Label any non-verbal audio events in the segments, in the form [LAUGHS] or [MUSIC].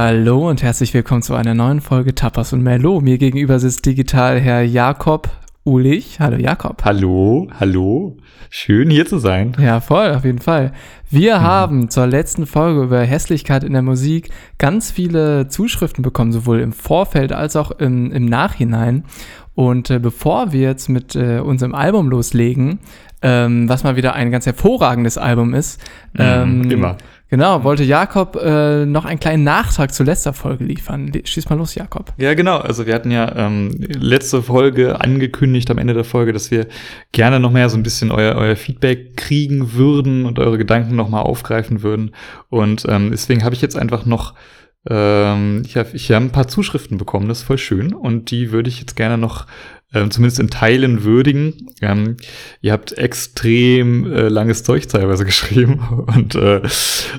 Hallo und herzlich willkommen zu einer neuen Folge Tapas und Merlot. Mir gegenüber sitzt digital Herr Jakob Ulich. Hallo Jakob. Hallo, hallo. Schön hier zu sein. Ja, voll, auf jeden Fall. Wir mhm. haben zur letzten Folge über Hässlichkeit in der Musik ganz viele Zuschriften bekommen, sowohl im Vorfeld als auch im, im Nachhinein. Und äh, bevor wir jetzt mit äh, unserem Album loslegen, ähm, was mal wieder ein ganz hervorragendes Album ist, mhm, ähm, immer Genau, wollte Jakob äh, noch einen kleinen Nachtrag zur letzter Folge liefern. Schieß mal los, Jakob. Ja, genau. Also wir hatten ja ähm, letzte Folge angekündigt am Ende der Folge, dass wir gerne noch mehr so ein bisschen euer, euer Feedback kriegen würden und eure Gedanken noch mal aufgreifen würden. Und ähm, deswegen habe ich jetzt einfach noch ähm, ich habe ich hab ein paar Zuschriften bekommen, das ist voll schön. Und die würde ich jetzt gerne noch ähm, zumindest in Teilen würdigen. Ähm, ihr habt extrem äh, langes Zeug teilweise [LAUGHS] geschrieben und äh,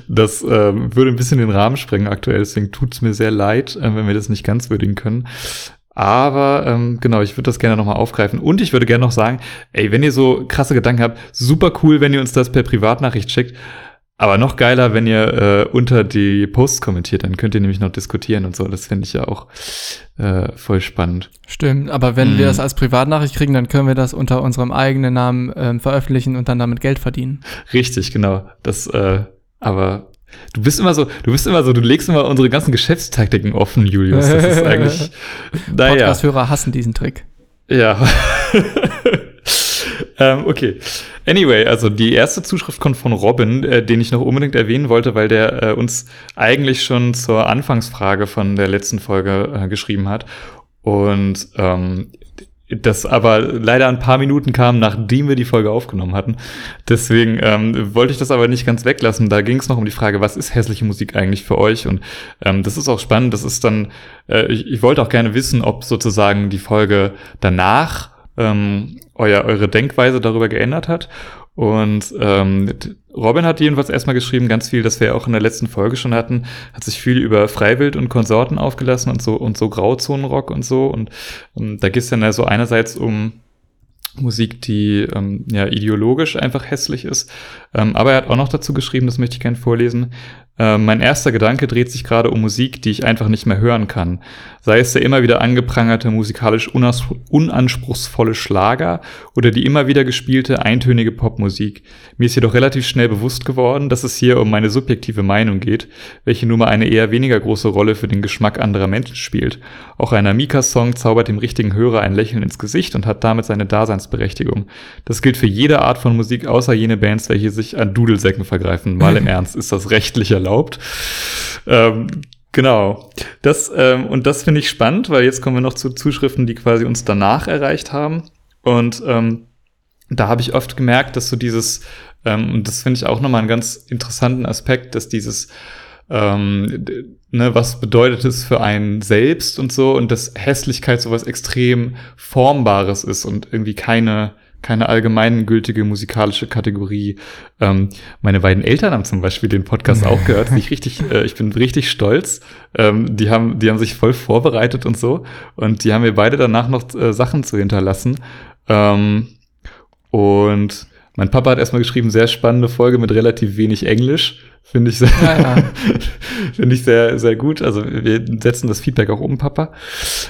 das äh, würde ein bisschen den Rahmen sprengen aktuell, deswegen tut's mir sehr leid, äh, wenn wir das nicht ganz würdigen können. Aber ähm, genau, ich würde das gerne nochmal aufgreifen. Und ich würde gerne noch sagen, ey, wenn ihr so krasse Gedanken habt, super cool, wenn ihr uns das per Privatnachricht schickt. Aber noch geiler, wenn ihr äh, unter die Posts kommentiert, dann könnt ihr nämlich noch diskutieren und so. Das finde ich ja auch äh, voll spannend. Stimmt, aber wenn mm. wir das als Privatnachricht kriegen, dann können wir das unter unserem eigenen Namen ähm, veröffentlichen und dann damit Geld verdienen. Richtig, genau. Das, äh, aber du bist immer so, du bist immer so, du legst immer unsere ganzen Geschäftstaktiken offen, Julius. Das ist [LAUGHS] eigentlich. naja. Podcast-Hörer hassen diesen Trick. Ja. [LAUGHS] ähm, okay. Anyway, also die erste Zuschrift kommt von Robin, äh, den ich noch unbedingt erwähnen wollte, weil der äh, uns eigentlich schon zur Anfangsfrage von der letzten Folge äh, geschrieben hat. Und ähm, das aber leider ein paar Minuten kam, nachdem wir die Folge aufgenommen hatten. Deswegen ähm, wollte ich das aber nicht ganz weglassen. Da ging es noch um die Frage, was ist hässliche Musik eigentlich für euch? Und ähm, das ist auch spannend. Das ist dann, äh, ich, ich wollte auch gerne wissen, ob sozusagen die Folge danach ähm, euer, eure Denkweise darüber geändert hat. Und ähm, Robin hat jedenfalls erstmal geschrieben, ganz viel, das wir auch in der letzten Folge schon hatten, hat sich viel über Freiwild und Konsorten aufgelassen und so und so Grauzonenrock und so. Und ähm, da geht es dann ja so einerseits um Musik, die ähm, ja ideologisch einfach hässlich ist. Ähm, aber er hat auch noch dazu geschrieben, das möchte ich gerne vorlesen. Äh, mein erster Gedanke dreht sich gerade um Musik, die ich einfach nicht mehr hören kann. Sei es der immer wieder angeprangerte, musikalisch unanspruchsvolle Schlager oder die immer wieder gespielte, eintönige Popmusik. Mir ist jedoch relativ schnell bewusst geworden, dass es hier um meine subjektive Meinung geht, welche nur mal eine eher weniger große Rolle für den Geschmack anderer Menschen spielt. Auch ein Amika-Song zaubert dem richtigen Hörer ein Lächeln ins Gesicht und hat damit seine Daseinsberechtigung. Das gilt für jede Art von Musik, außer jene Bands, welche sich an Dudelsäcken vergreifen. Mal im [LAUGHS] Ernst, ist das rechtlich erlaubt? Erlaubt. Ähm, genau. Das, ähm, und das finde ich spannend, weil jetzt kommen wir noch zu Zuschriften, die quasi uns danach erreicht haben. Und ähm, da habe ich oft gemerkt, dass so dieses, ähm, und das finde ich auch nochmal einen ganz interessanten Aspekt, dass dieses, ähm, ne, was bedeutet es für einen selbst und so, und dass Hässlichkeit sowas extrem Formbares ist und irgendwie keine, keine allgemeingültige musikalische Kategorie. Ähm, meine beiden Eltern haben zum Beispiel den Podcast auch gehört. ich [LAUGHS] richtig, äh, ich bin richtig stolz. Ähm, die haben, die haben sich voll vorbereitet und so. Und die haben mir beide danach noch äh, Sachen zu hinterlassen. Ähm, und mein Papa hat erstmal geschrieben, sehr spannende Folge mit relativ wenig Englisch. Finde ich, sehr, ja, ja. [LAUGHS] finde ich sehr, sehr gut. Also wir setzen das Feedback auch um, Papa.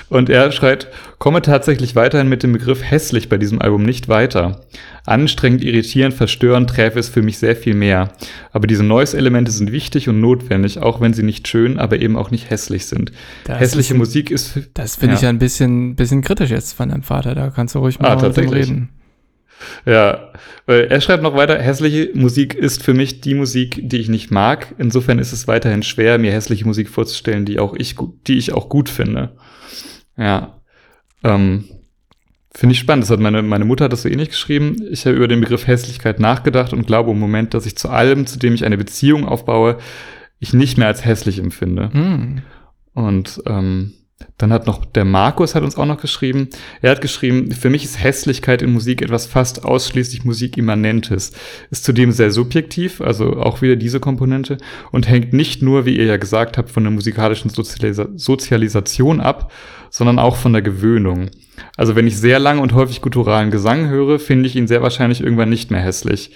Und er schreit, komme tatsächlich weiterhin mit dem Begriff hässlich bei diesem Album nicht weiter. Anstrengend, irritierend, verstörend träfe es für mich sehr viel mehr. Aber diese Noise-Elemente sind wichtig und notwendig, auch wenn sie nicht schön, aber eben auch nicht hässlich sind. Das Hässliche ist, Musik ist... Das finde ja. ich ja ein bisschen, bisschen kritisch jetzt von deinem Vater. Da kannst du ruhig ah, mal ah, mit ihm reden. Ja, er schreibt noch weiter, hässliche Musik ist für mich die Musik, die ich nicht mag. Insofern ist es weiterhin schwer, mir hässliche Musik vorzustellen, die auch ich, die ich auch gut finde. Ja, ähm, finde ich spannend. Das hat meine, meine Mutter hat das so ähnlich geschrieben. Ich habe über den Begriff Hässlichkeit nachgedacht und glaube im Moment, dass ich zu allem, zu dem ich eine Beziehung aufbaue, ich nicht mehr als hässlich empfinde. Mm. Und ähm, dann hat noch der Markus hat uns auch noch geschrieben. Er hat geschrieben, für mich ist Hässlichkeit in Musik etwas fast ausschließlich Musikimmanentes. Ist zudem sehr subjektiv, also auch wieder diese Komponente und hängt nicht nur, wie ihr ja gesagt habt, von der musikalischen Sozialisa Sozialisation ab, sondern auch von der Gewöhnung. Also wenn ich sehr lang und häufig gutturalen Gesang höre, finde ich ihn sehr wahrscheinlich irgendwann nicht mehr hässlich.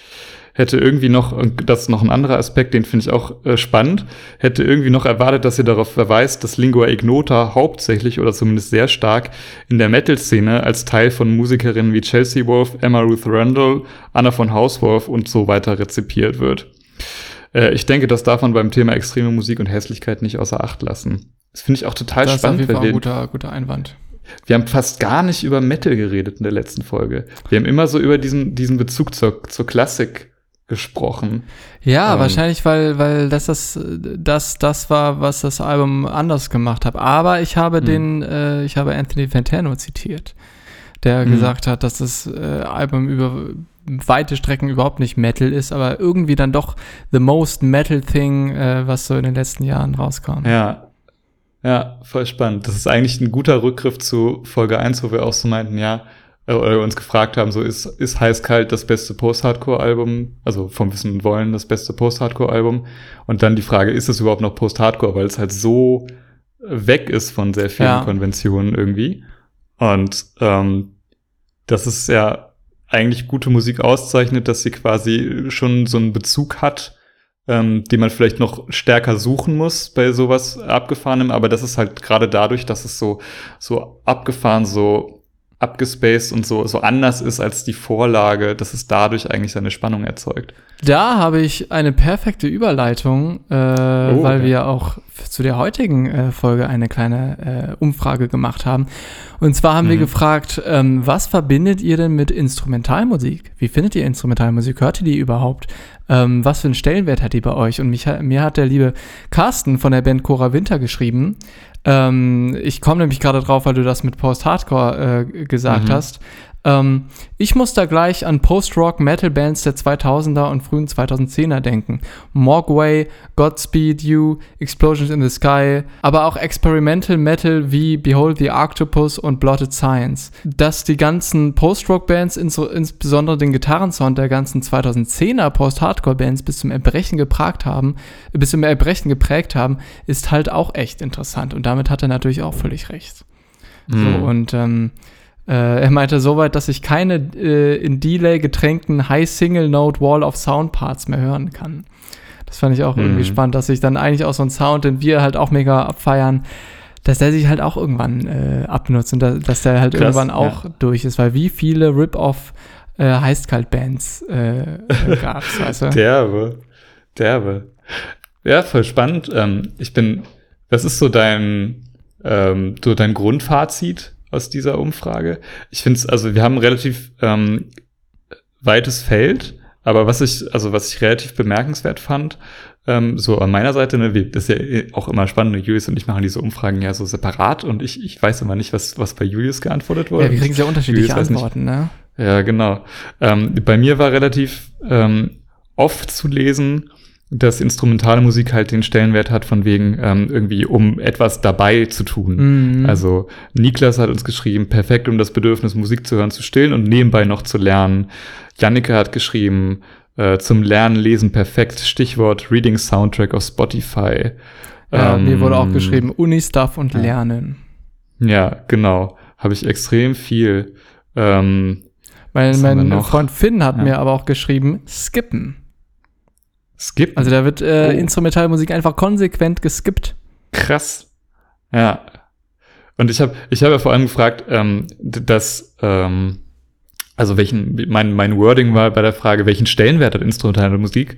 Hätte irgendwie noch, das ist noch ein anderer Aspekt, den finde ich auch äh, spannend, hätte irgendwie noch erwartet, dass ihr darauf verweist, dass Lingua Ignota hauptsächlich oder zumindest sehr stark in der Metal-Szene als Teil von Musikerinnen wie Chelsea Wolf, Emma Ruth Randall, Anna von Hauswolf und so weiter rezipiert wird. Äh, ich denke, das darf man beim Thema extreme Musik und Hässlichkeit nicht außer Acht lassen. Das finde ich auch total Das ist auf spannend. jeden Fall ein wir- guter, guter Einwand. wir haben fast gar nicht über Metal geredet in der letzten Folge. Wir haben immer so über diesen, diesen Bezug zur, zur Klassik gesprochen. Ja, Ähm. wahrscheinlich, weil, weil das, das, das das war, was das Album anders gemacht hat. Aber ich habe Hm. den, äh, ich habe Anthony Fantano zitiert, der Hm. gesagt hat, dass das äh, Album über weite Strecken überhaupt nicht Metal ist, aber irgendwie dann doch the most Metal thing, äh, was so in den letzten Jahren rauskam. Ja. Ja, voll spannend. Das ist eigentlich ein guter Rückgriff zu Folge 1, wo wir auch so meinten, ja, oder uns gefragt haben, so ist, ist Heißkalt das beste Post-Hardcore-Album, also vom Wissen und Wollen das beste Post-Hardcore-Album. Und dann die Frage, ist es überhaupt noch Post-Hardcore, weil es halt so weg ist von sehr vielen Ja. Konventionen irgendwie. Und ähm, das ist ja eigentlich gute Musik auszeichnet, dass sie quasi schon so einen Bezug hat, ähm, den man vielleicht noch stärker suchen muss bei sowas abgefahrenem, aber das ist halt gerade dadurch, dass es so, so abgefahren, so abgespaced und so, so anders ist als die Vorlage, dass es dadurch eigentlich seine Spannung erzeugt. Da habe ich eine perfekte Überleitung, äh, weil ja. wir auch zu der heutigen äh, Folge eine kleine äh, Umfrage gemacht haben. Und zwar haben wir Mhm. gefragt, ähm, was verbindet ihr denn mit Instrumentalmusik? Wie findet ihr Instrumentalmusik? Hört ihr die überhaupt? Ähm, was für einen Stellenwert hat die bei euch? Und mich, mir hat der liebe Carsten von der Band Cora Winter geschrieben. Ähm, ich komme nämlich gerade drauf, weil du das mit Post-Hardcore äh, gesagt Mhm. hast. Ähm, ich muss da gleich an Post-Rock-Metal-Bands der 2000er und frühen 2010er denken. Mogwai, Godspeed You, Explosions in the Sky, aber auch Experimental Metal wie Behold the Octopus und Blotted Science. Dass die ganzen Post-Rock-Bands, inso, insbesondere den Gitarrensound der ganzen 2010er Post-Hardcore-Bands bis zum Erbrechen geprägt haben, bis zum Erbrechen geprägt haben, ist halt auch echt interessant. Und damit hat er natürlich auch völlig recht. So, Mhm. und ähm, äh, er meinte soweit, dass ich keine äh, in Delay getränkten High Single Note Wall of Sound Parts mehr hören kann. Das fand ich auch irgendwie Mhm. spannend, dass sich dann eigentlich auch so ein Sound, den wir halt auch mega abfeiern, dass der sich halt auch irgendwann äh, abnutzt und da, dass der halt Krass, irgendwann auch durch ist, weil wie viele Rip-Off äh, Heißkalt-Bands äh, äh, gab's, weißt du? [LAUGHS] Derbe. Derbe. Ja, voll spannend. Ähm, ich bin, was ist so dein, ähm, so dein Grundfazit aus dieser Umfrage? Ich finde es, also wir haben ein relativ ähm, weites Feld, aber was ich, also was ich relativ bemerkenswert fand, ähm, so an meiner Seite, ne, wir, das ist ja eh auch immer spannend, Julius und ich machen diese Umfragen ja so separat und ich, ich weiß immer nicht, was, was bei Julius geantwortet wurde. Ja, wir kriegen sehr unterschiedliche Julius. Antworten, ne? Ja, genau. Ähm, bei mir war relativ ähm, oft zu lesen, dass instrumentale Musik halt den Stellenwert hat, von wegen ähm, irgendwie, um etwas dabei zu tun. Mhm. Also Niklas hat uns geschrieben, perfekt, um das Bedürfnis, Musik zu hören, zu stillen und nebenbei noch zu lernen. Jannike hat geschrieben, äh, zum Lernen, Lesen perfekt. Stichwort Reading Soundtrack auf Spotify. ja, Ähm, mir wurde auch geschrieben, Uni-Stuff und ja. Lernen. Ja, genau. Habe ich extrem viel. Ähm, mein noch? Freund Finn hat Ja. mir aber auch geschrieben, skippen. Skip. Also da wird äh, Oh. Instrumentalmusik einfach konsequent geskippt. Krass. Ja. Und ich habe ich hab ja vor allem gefragt, ähm, dass, ähm, also welchen, mein, mein Wording war bei der Frage, welchen Stellenwert hat instrumentale Musik?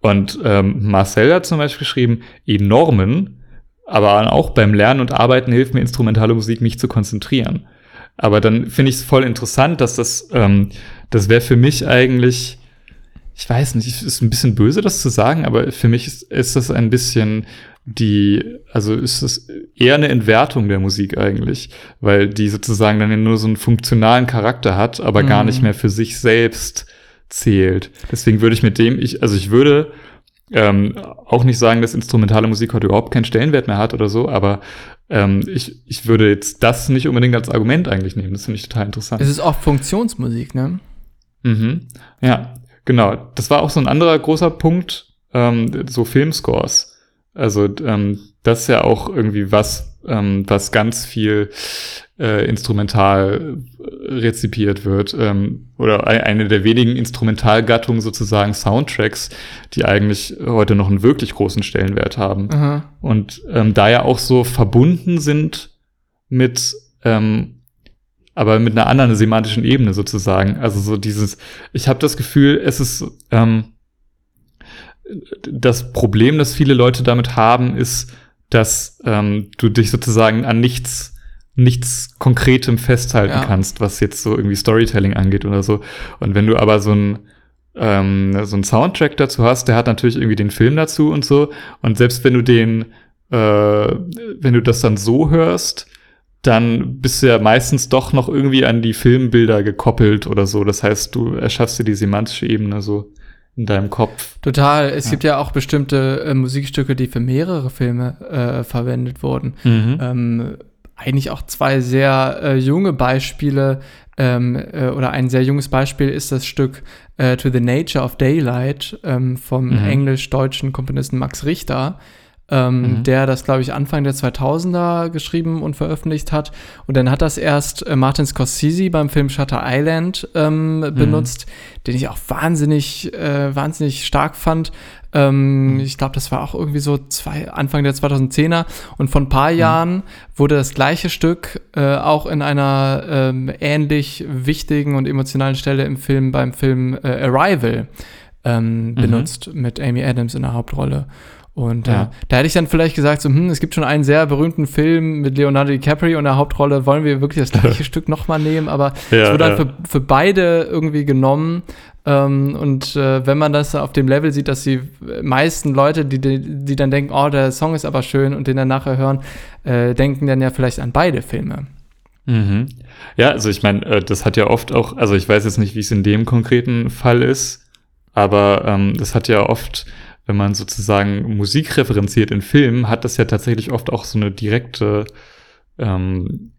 Und ähm, Marcel hat zum Beispiel geschrieben, enormen, aber auch beim Lernen und Arbeiten hilft mir instrumentale Musik, mich zu konzentrieren. Aber dann finde ich es voll interessant, dass das, ähm, das wäre für mich eigentlich, ich weiß nicht, es ist ein bisschen böse, das zu sagen, aber für mich ist, ist das ein bisschen die, also ist es eher eine Entwertung der Musik eigentlich, weil die sozusagen dann nur so einen funktionalen Charakter hat, aber gar Mhm. nicht mehr für sich selbst zählt. Deswegen würde ich mit dem, ich, also ich würde ähm, auch nicht sagen, dass instrumentale Musik heute überhaupt keinen Stellenwert mehr hat oder so, aber ähm, ich, ich würde jetzt das nicht unbedingt als Argument eigentlich nehmen. Das finde ich total interessant. Es ist auch Funktionsmusik, ne? Mhm. Ja, genau. Das war auch so ein anderer großer Punkt, ähm, so Filmscores. Also ähm, das ist ja auch irgendwie was, ähm, was ganz viel äh, instrumental rezipiert wird. Ähm, oder eine der wenigen Instrumentalgattungen sozusagen Soundtracks, die eigentlich heute noch einen wirklich großen Stellenwert haben. Aha. Und ähm, da ja auch so verbunden sind mit ähm, aber mit einer anderen semantischen Ebene sozusagen. Also so dieses, ich habe das Gefühl, es ist ähm, das Problem, das viele Leute damit haben, ist, dass ähm, du dich sozusagen an nichts, nichts Konkretem festhalten ja. kannst, was jetzt so irgendwie Storytelling angeht oder so. Und wenn du aber so ein ähm, so ein Soundtrack dazu hast, der hat natürlich irgendwie den Film dazu und so. Und selbst wenn du den, äh, wenn du das dann so hörst, dann bist du ja meistens doch noch irgendwie an die Filmbilder gekoppelt oder so. Das heißt, du erschaffst dir die semantische Ebene so in deinem Kopf. Total. Es ja. gibt ja auch bestimmte äh, Musikstücke, die für mehrere Filme äh, verwendet wurden. Mhm. Ähm, eigentlich auch zwei sehr äh, junge Beispiele ähm, äh, oder ein sehr junges Beispiel ist das Stück äh, To the Nature of Daylight ähm, vom mhm. englisch-deutschen Komponisten Max Richter ähm, mhm. der das, glaube ich, Anfang der 2000er geschrieben und veröffentlicht hat. Und dann hat das erst äh, Martin Scorsese beim Film Shutter Island ähm, mhm. benutzt, den ich auch wahnsinnig, äh, wahnsinnig stark fand. Ähm, mhm. Ich glaube, das war auch irgendwie so zwei, Anfang der 2010er. Und vor ein paar mhm. Jahren wurde das gleiche Stück äh, auch in einer ähm, ähnlich wichtigen und emotionalen Stelle im Film beim Film äh, Arrival ähm, mhm. benutzt mit Amy Adams in der Hauptrolle. Und ja. äh, da hätte ich dann vielleicht gesagt, so, hm, es gibt schon einen sehr berühmten Film mit Leonardo DiCaprio in der Hauptrolle, wollen wir wirklich das gleiche [LAUGHS] Stück nochmal nehmen? Aber ja, es wurde ja. dann für, für beide irgendwie genommen. Ähm, und äh, wenn man das auf dem Level sieht, dass die meisten Leute, die, die, die dann denken, oh, der Song ist aber schön und den dann nachher hören, äh, denken dann ja vielleicht an beide Filme. Mhm. Ja, also ich meine, äh, das hat ja oft auch, also ich weiß jetzt nicht, wie es in dem konkreten Fall ist, aber ähm, das hat ja oft wenn man sozusagen Musik referenziert in Filmen, hat das ja tatsächlich oft auch so eine direkte, ähm,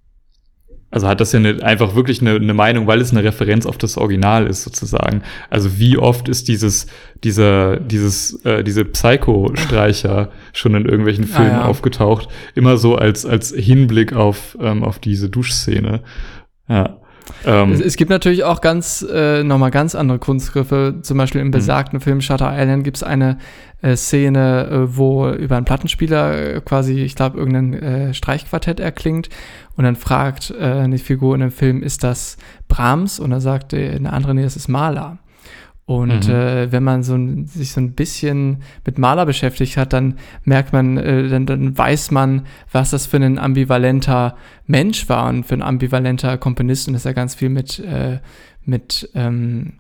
also hat das ja eine, einfach wirklich eine, eine Meinung, weil es eine Referenz auf das Original ist sozusagen. Also wie oft ist dieses, dieser, dieses, äh, diese Psycho-Streicher schon in irgendwelchen ah, Filmen ah, ja. aufgetaucht, immer so als als Hinblick auf ähm, auf diese Duschszene. Ja. Ähm, es, es, gibt natürlich auch ganz, äh, nochmal ganz andere Kunstgriffe. Zum Beispiel im mhm. besagten Film Shutter Island gibt es eine äh, Szene, äh, wo über einen Plattenspieler äh, quasi, ich glaube, irgendein äh, Streichquartett erklingt. Und dann fragt äh, eine Figur in dem Film, ist das Brahms? Und dann sagt eine andere, nee, das ist Maler. Und mhm. äh, wenn man so sich so ein bisschen mit Maler beschäftigt hat, dann merkt man, äh, dann, dann weiß man, was das für ein ambivalenter Mensch war und für ein ambivalenter Komponist und dass er ganz viel mit, äh, mit ähm,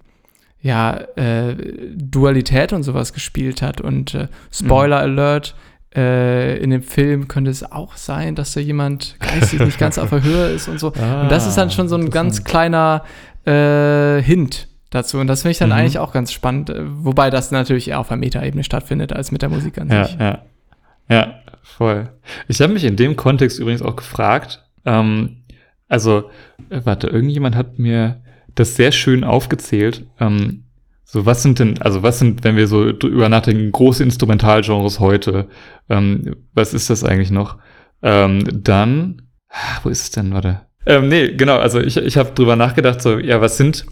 ja, äh, Dualität und sowas gespielt hat. Und äh, Spoiler mhm. Alert, äh, in dem Film könnte es auch sein, dass da jemand geistig nicht ganz auf der [LAUGHS] Höhe ist und so. Ah, und das ist dann schon so ein ganz kleiner Hint dazu. Und das finde ich dann mhm. eigentlich auch ganz spannend, äh, wobei das natürlich eher auf der Metaebene stattfindet als mit der Musik an ja, sich. Ja, ja, voll. Ich habe mich in dem Kontext übrigens auch gefragt, ähm, also, äh, warte, irgendjemand hat mir das sehr schön aufgezählt. Ähm, so, was sind denn, also was sind, wenn wir so drüber nachdenken, große Instrumentalgenres heute, ähm, was ist das eigentlich noch? Ähm, dann, ah, wo ist es denn, warte? Ähm, nee, genau, also ich, ich habe drüber nachgedacht, so, ja, was sind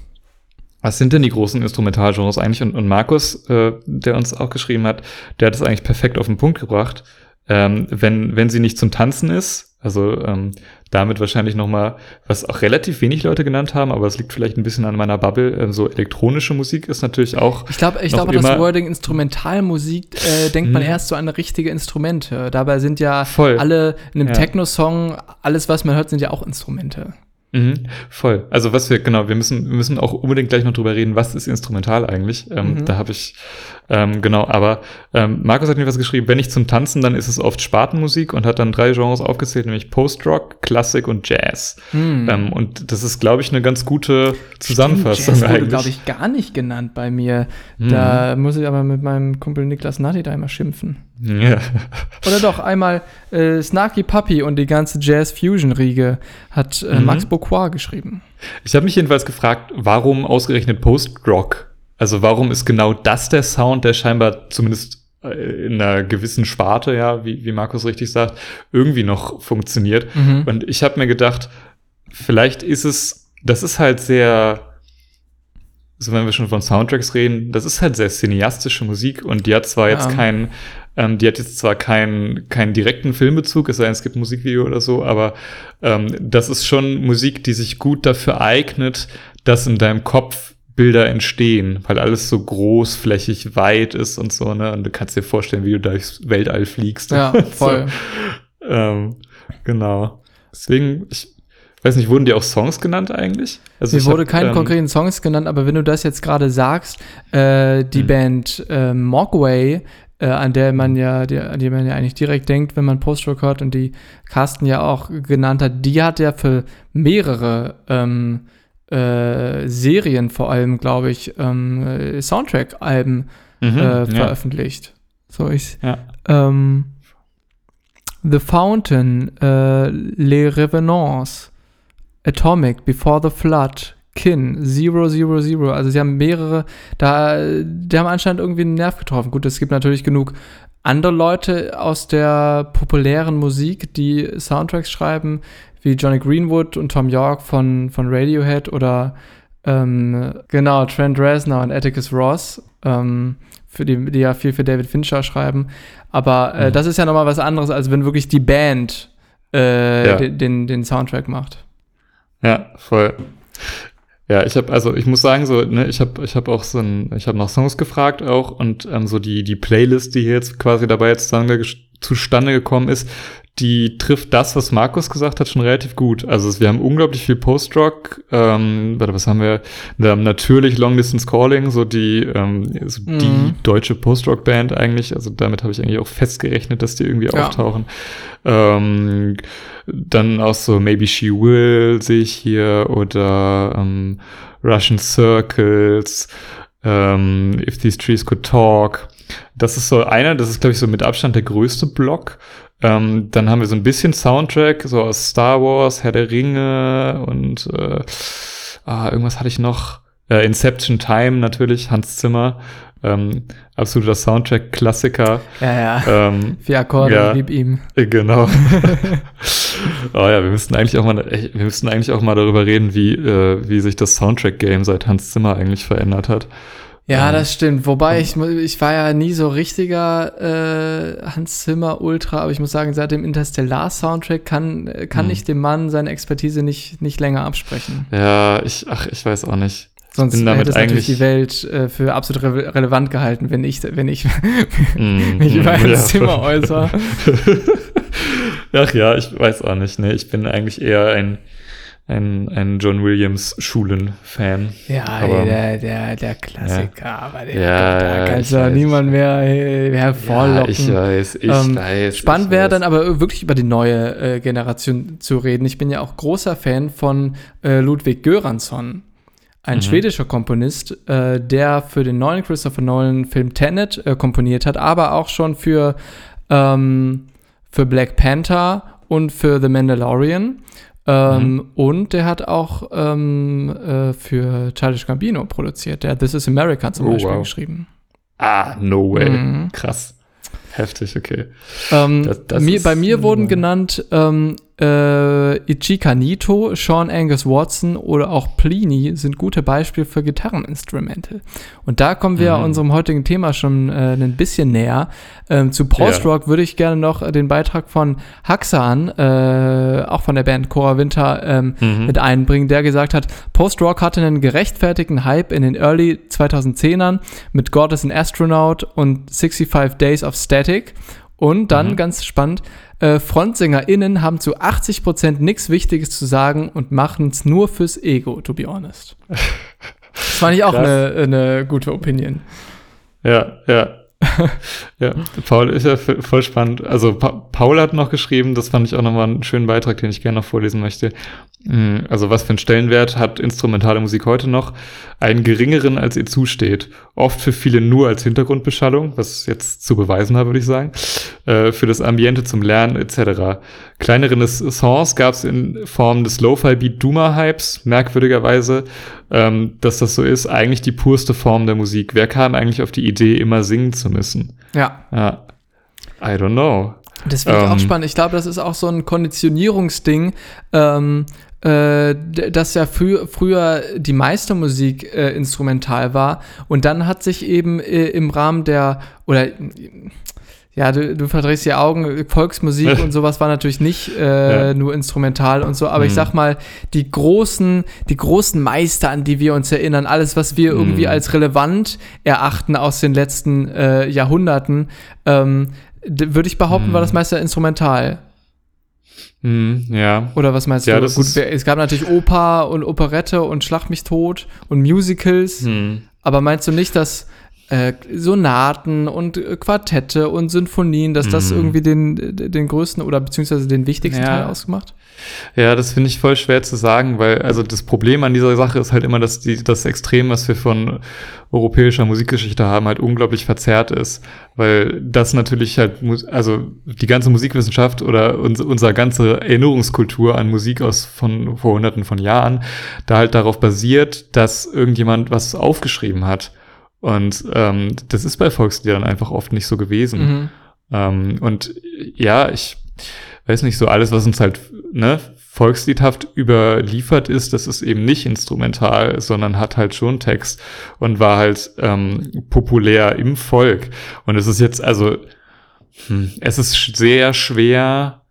was sind denn die großen Instrumentalgenres eigentlich? Und, und Markus, äh, der uns auch geschrieben hat, der hat es eigentlich perfekt auf den Punkt gebracht. Ähm, wenn, wenn sie nicht zum Tanzen ist, also ähm, damit wahrscheinlich noch mal, was auch relativ wenig Leute genannt haben, aber es liegt vielleicht ein bisschen an meiner Bubble. Ähm, so elektronische Musik ist natürlich auch. Ich glaube, ich glaube, das Wording Instrumentalmusik äh, denkt man hm. erst so an richtige Instrumente. Dabei sind ja Voll. alle in einem ja. Techno-Song, alles, was man hört, sind ja auch Instrumente. Mhm, voll. Also was wir, genau, wir müssen, wir müssen auch unbedingt gleich noch drüber reden, was ist instrumental eigentlich. Ähm, mhm. Da habe ich, ähm, genau, aber ähm, Markus hat mir was geschrieben, wenn nicht zum Tanzen, dann ist es oft Spartenmusik und hat dann drei Genres aufgezählt, nämlich Post-Rock, Klassik und Jazz. Mhm. Und das ist, glaube ich, eine ganz gute Zusammenfassung Stimmt, Jazz wurde, glaube ich, gar nicht genannt bei mir. Mhm. Da muss ich aber mit meinem Kumpel Niklas Natti da immer schimpfen. Ja. Oder doch, einmal äh, Snarky Puppy und die ganze Jazz-Fusion-Riege hat äh, mhm. Max Beaucois geschrieben. Ich habe mich jedenfalls gefragt, warum ausgerechnet Post-Rock? Also warum ist genau das der Sound, der scheinbar zumindest äh, in einer gewissen Sparte, ja, wie, wie Markus richtig sagt, irgendwie noch funktioniert. Mhm. Und ich habe mir gedacht, vielleicht ist es, das ist halt sehr, so wenn wir schon von Soundtracks reden, das ist halt sehr cineastische Musik und die hat zwar jetzt Ja. keinen, ähm, die hat jetzt zwar keinen, keinen direkten Filmbezug, es sei denn, es gibt Musikvideo oder so, aber ähm, das ist schon Musik, die sich gut dafür eignet, dass in deinem Kopf Bilder entstehen, weil alles so großflächig weit ist und so, ne? Und du kannst dir vorstellen, wie du durchs Weltall fliegst. Ja, [LAUGHS] voll. So. Ähm, genau. Deswegen, ich weiß nicht, wurden die auch Songs genannt eigentlich? Also Mir wurde hab, keine ähm, konkreten Songs genannt, aber wenn du das jetzt gerade sagst, äh, die Hm. Band äh, Mogwai, äh, an der man ja, die, an die man ja eigentlich direkt denkt, wenn man Post-Rock hört und die Carsten ja auch genannt hat, die hat ja für mehrere ähm, äh, Serien vor allem, glaube ich, ähm, äh, Soundtrack-Alben mhm, äh, ja, veröffentlicht. So ich ja. ähm, The Fountain, äh, Les Revenants, Atomic, Before the Flood, Kin, Zero, Zero, Zero. Also sie haben mehrere, da, die haben anscheinend irgendwie einen Nerv getroffen. Gut, es gibt natürlich genug andere Leute aus der populären Musik, die Soundtracks schreiben, wie Johnny Greenwood und Tom York von, von Radiohead oder ähm, genau, Trent Reznor und Atticus Ross, ähm, für die, die ja viel für David Fincher schreiben. Aber äh, Mhm. das ist ja nochmal was anderes, als wenn wirklich die Band äh, Ja. den, den, den Soundtrack macht. Ja, voll. Ja, ich habe also ich muss sagen so, ne, ich habe ich habe auch so ein ich habe nach Songs gefragt auch und ähm, so die die Playlist, die hier jetzt quasi dabei ges- zustande gekommen ist, die trifft das, was Markus gesagt hat, schon relativ gut. Also wir haben unglaublich viel Post-Rock, ähm, warte, was haben wir? Wir haben natürlich Long Distance Calling, so die ähm, so Mhm. die deutsche Post-Rock-Band eigentlich. Also damit habe ich eigentlich auch festgerechnet, dass die irgendwie Ja. auftauchen. Ähm, dann auch so Maybe She Will sehe ich hier oder ähm, Russian Circles, ähm, If These Trees Could Talk. Das ist so einer, das ist glaube ich so mit Abstand der größte Block. Ähm, dann haben wir so ein bisschen Soundtrack, so aus Star Wars, Herr der Ringe und äh, ah, irgendwas hatte ich noch. Äh, Inception Time natürlich, Hans Zimmer. Ähm, absoluter Soundtrack-Klassiker. Ja, ja. Ähm, Vier Akkorde, ja. lieb ihm. äh, Genau. [LAUGHS] oh ja, wir müssten eigentlich auch mal, wir müssten eigentlich auch mal darüber reden, wie, äh, wie sich das Soundtrack-Game seit Hans Zimmer eigentlich verändert hat. Ja, Ähm, das stimmt. Wobei ich, mu- ich war ja nie so richtiger äh, Hans Zimmer Ultra, aber ich muss sagen, seit dem Interstellar-Soundtrack kann, äh, kann Hm. ich dem Mann seine Expertise nicht, nicht länger absprechen. Ja, ich, ach, ich weiß auch nicht. Sonst bin damit hätte es natürlich eigentlich- die Welt äh, für absolut re relevant gehalten, wenn ich, wenn ich [LAUGHS] Mm, mich über mm, Hans ja. Zimmer äußere. [LAUGHS] Ach ja, ich weiß auch nicht. Ne? Ich bin eigentlich eher ein, ein, ein John Williams Schulen-Fan. Ja, Aber- der, der, der Klassiker, aber der, Ja, da ja, kannst weiß. niemand mehr äh, hervorlocken. Ja, ich weiß, ich Ähm, weiß. Spannend wäre dann aber wirklich über die neue äh, Generation zu reden. Ich bin ja auch großer Fan von äh, Ludwig Göransson, ein Mhm. schwedischer Komponist, äh, der für den neuen Christopher Nolan-Film Tenet äh, komponiert hat, aber auch schon für, ähm, für Black Panther und für The Mandalorian. Ähm, Mhm. Und der hat auch ähm, äh, für Childish Gambino produziert. Der hat This is America zum Oh, Beispiel wow. geschrieben. Ah, no way. Mhm. Krass. Heftig, okay. Ähm, Das- das mir, bei mir wurden genannt ähm, äh, Ichika Nito, Sean Angus Watson oder auch Pliny sind gute Beispiele für Gitarreninstrumente. Und da kommen wir Mhm. unserem heutigen Thema schon äh, ein bisschen näher. Ähm, zu Post-Rock würde ich gerne noch den Beitrag von Haxan, äh, auch von der Band Cora Winter, ähm, Mhm. mit einbringen, der gesagt hat, Post-Rock hatte einen gerechtfertigten Hype in den Early 2010ern mit God is an Astronaut und 65 Days of Static. Und dann, Mhm. ganz spannend, äh, FrontsängerInnen haben zu 80% nichts Wichtiges zu sagen und machen es nur fürs Ego, to be honest. Das fand ich auch eine, eine gute Opinion. Ja, ja. [LAUGHS] ja, Paul ist ja voll spannend. Also pa Paul hat noch geschrieben, das fand ich auch nochmal einen schönen Beitrag, den ich gerne noch vorlesen möchte. Hm, also was für einen Stellenwert hat instrumentale Musik heute noch? Einen geringeren, als ihr zusteht. Oft für viele nur als Hintergrundbeschallung, was jetzt zu beweisen habe, würde ich sagen. Äh, für das Ambiente zum Lernen etc. Kleinere Songs gab es in Form des Lo-Fi-Beat Duma-Hypes, merkwürdigerweise, ähm, dass das so ist. Eigentlich die purste Form der Musik. Wer kam eigentlich auf die Idee, immer singen zu müssen? Ja. Ja. I don't know. Das finde ich auch Ähm. spannend. Ich glaube, das ist auch so ein Konditionierungsding, ähm, äh, dass ja frü früher die meiste Musik äh, instrumental war und dann hat sich eben äh, im Rahmen der, oder ja, du, du verdrehst die Augen, Volksmusik [LAUGHS] und sowas war natürlich nicht äh, Ja. nur instrumental und so, aber ich Mhm. sag mal, die großen, die großen Meister, an die wir uns erinnern, alles, was wir irgendwie Mhm. als relevant erachten aus den letzten äh, Jahrhunderten, ähm, würde ich behaupten, war Mhm. das meiste instrumental. Hm, ja. Oder was meinst Ja, du? Gut, es gab natürlich Oper und Operette und Schlag mich tot und Musicals, Hm. aber meinst du nicht, dass äh, Sonaten und äh, Quartette und Sinfonien, dass das Mhm. irgendwie den, den größten oder beziehungsweise den wichtigsten Ja. Teil ausgemacht? Ja, das finde ich voll schwer zu sagen, weil also das Problem an dieser Sache ist halt immer, dass die, das Extrem, was wir von europäischer Musikgeschichte haben, halt unglaublich verzerrt ist, weil das natürlich halt, also die ganze Musikwissenschaft oder uns, unsere ganze Erinnerungskultur an Musik aus von vor hunderten von Jahren da halt darauf basiert, dass irgendjemand was aufgeschrieben hat. Und ähm, das ist bei Volksliedern einfach oft nicht so gewesen. Mhm. Ähm, und ja, ich weiß nicht, so alles, was uns halt ne, volksliedhaft überliefert ist, das ist eben nicht instrumental, sondern hat halt schon Text und war halt ähm, populär im Volk. Und es ist jetzt, also, hm, es ist sehr schwer,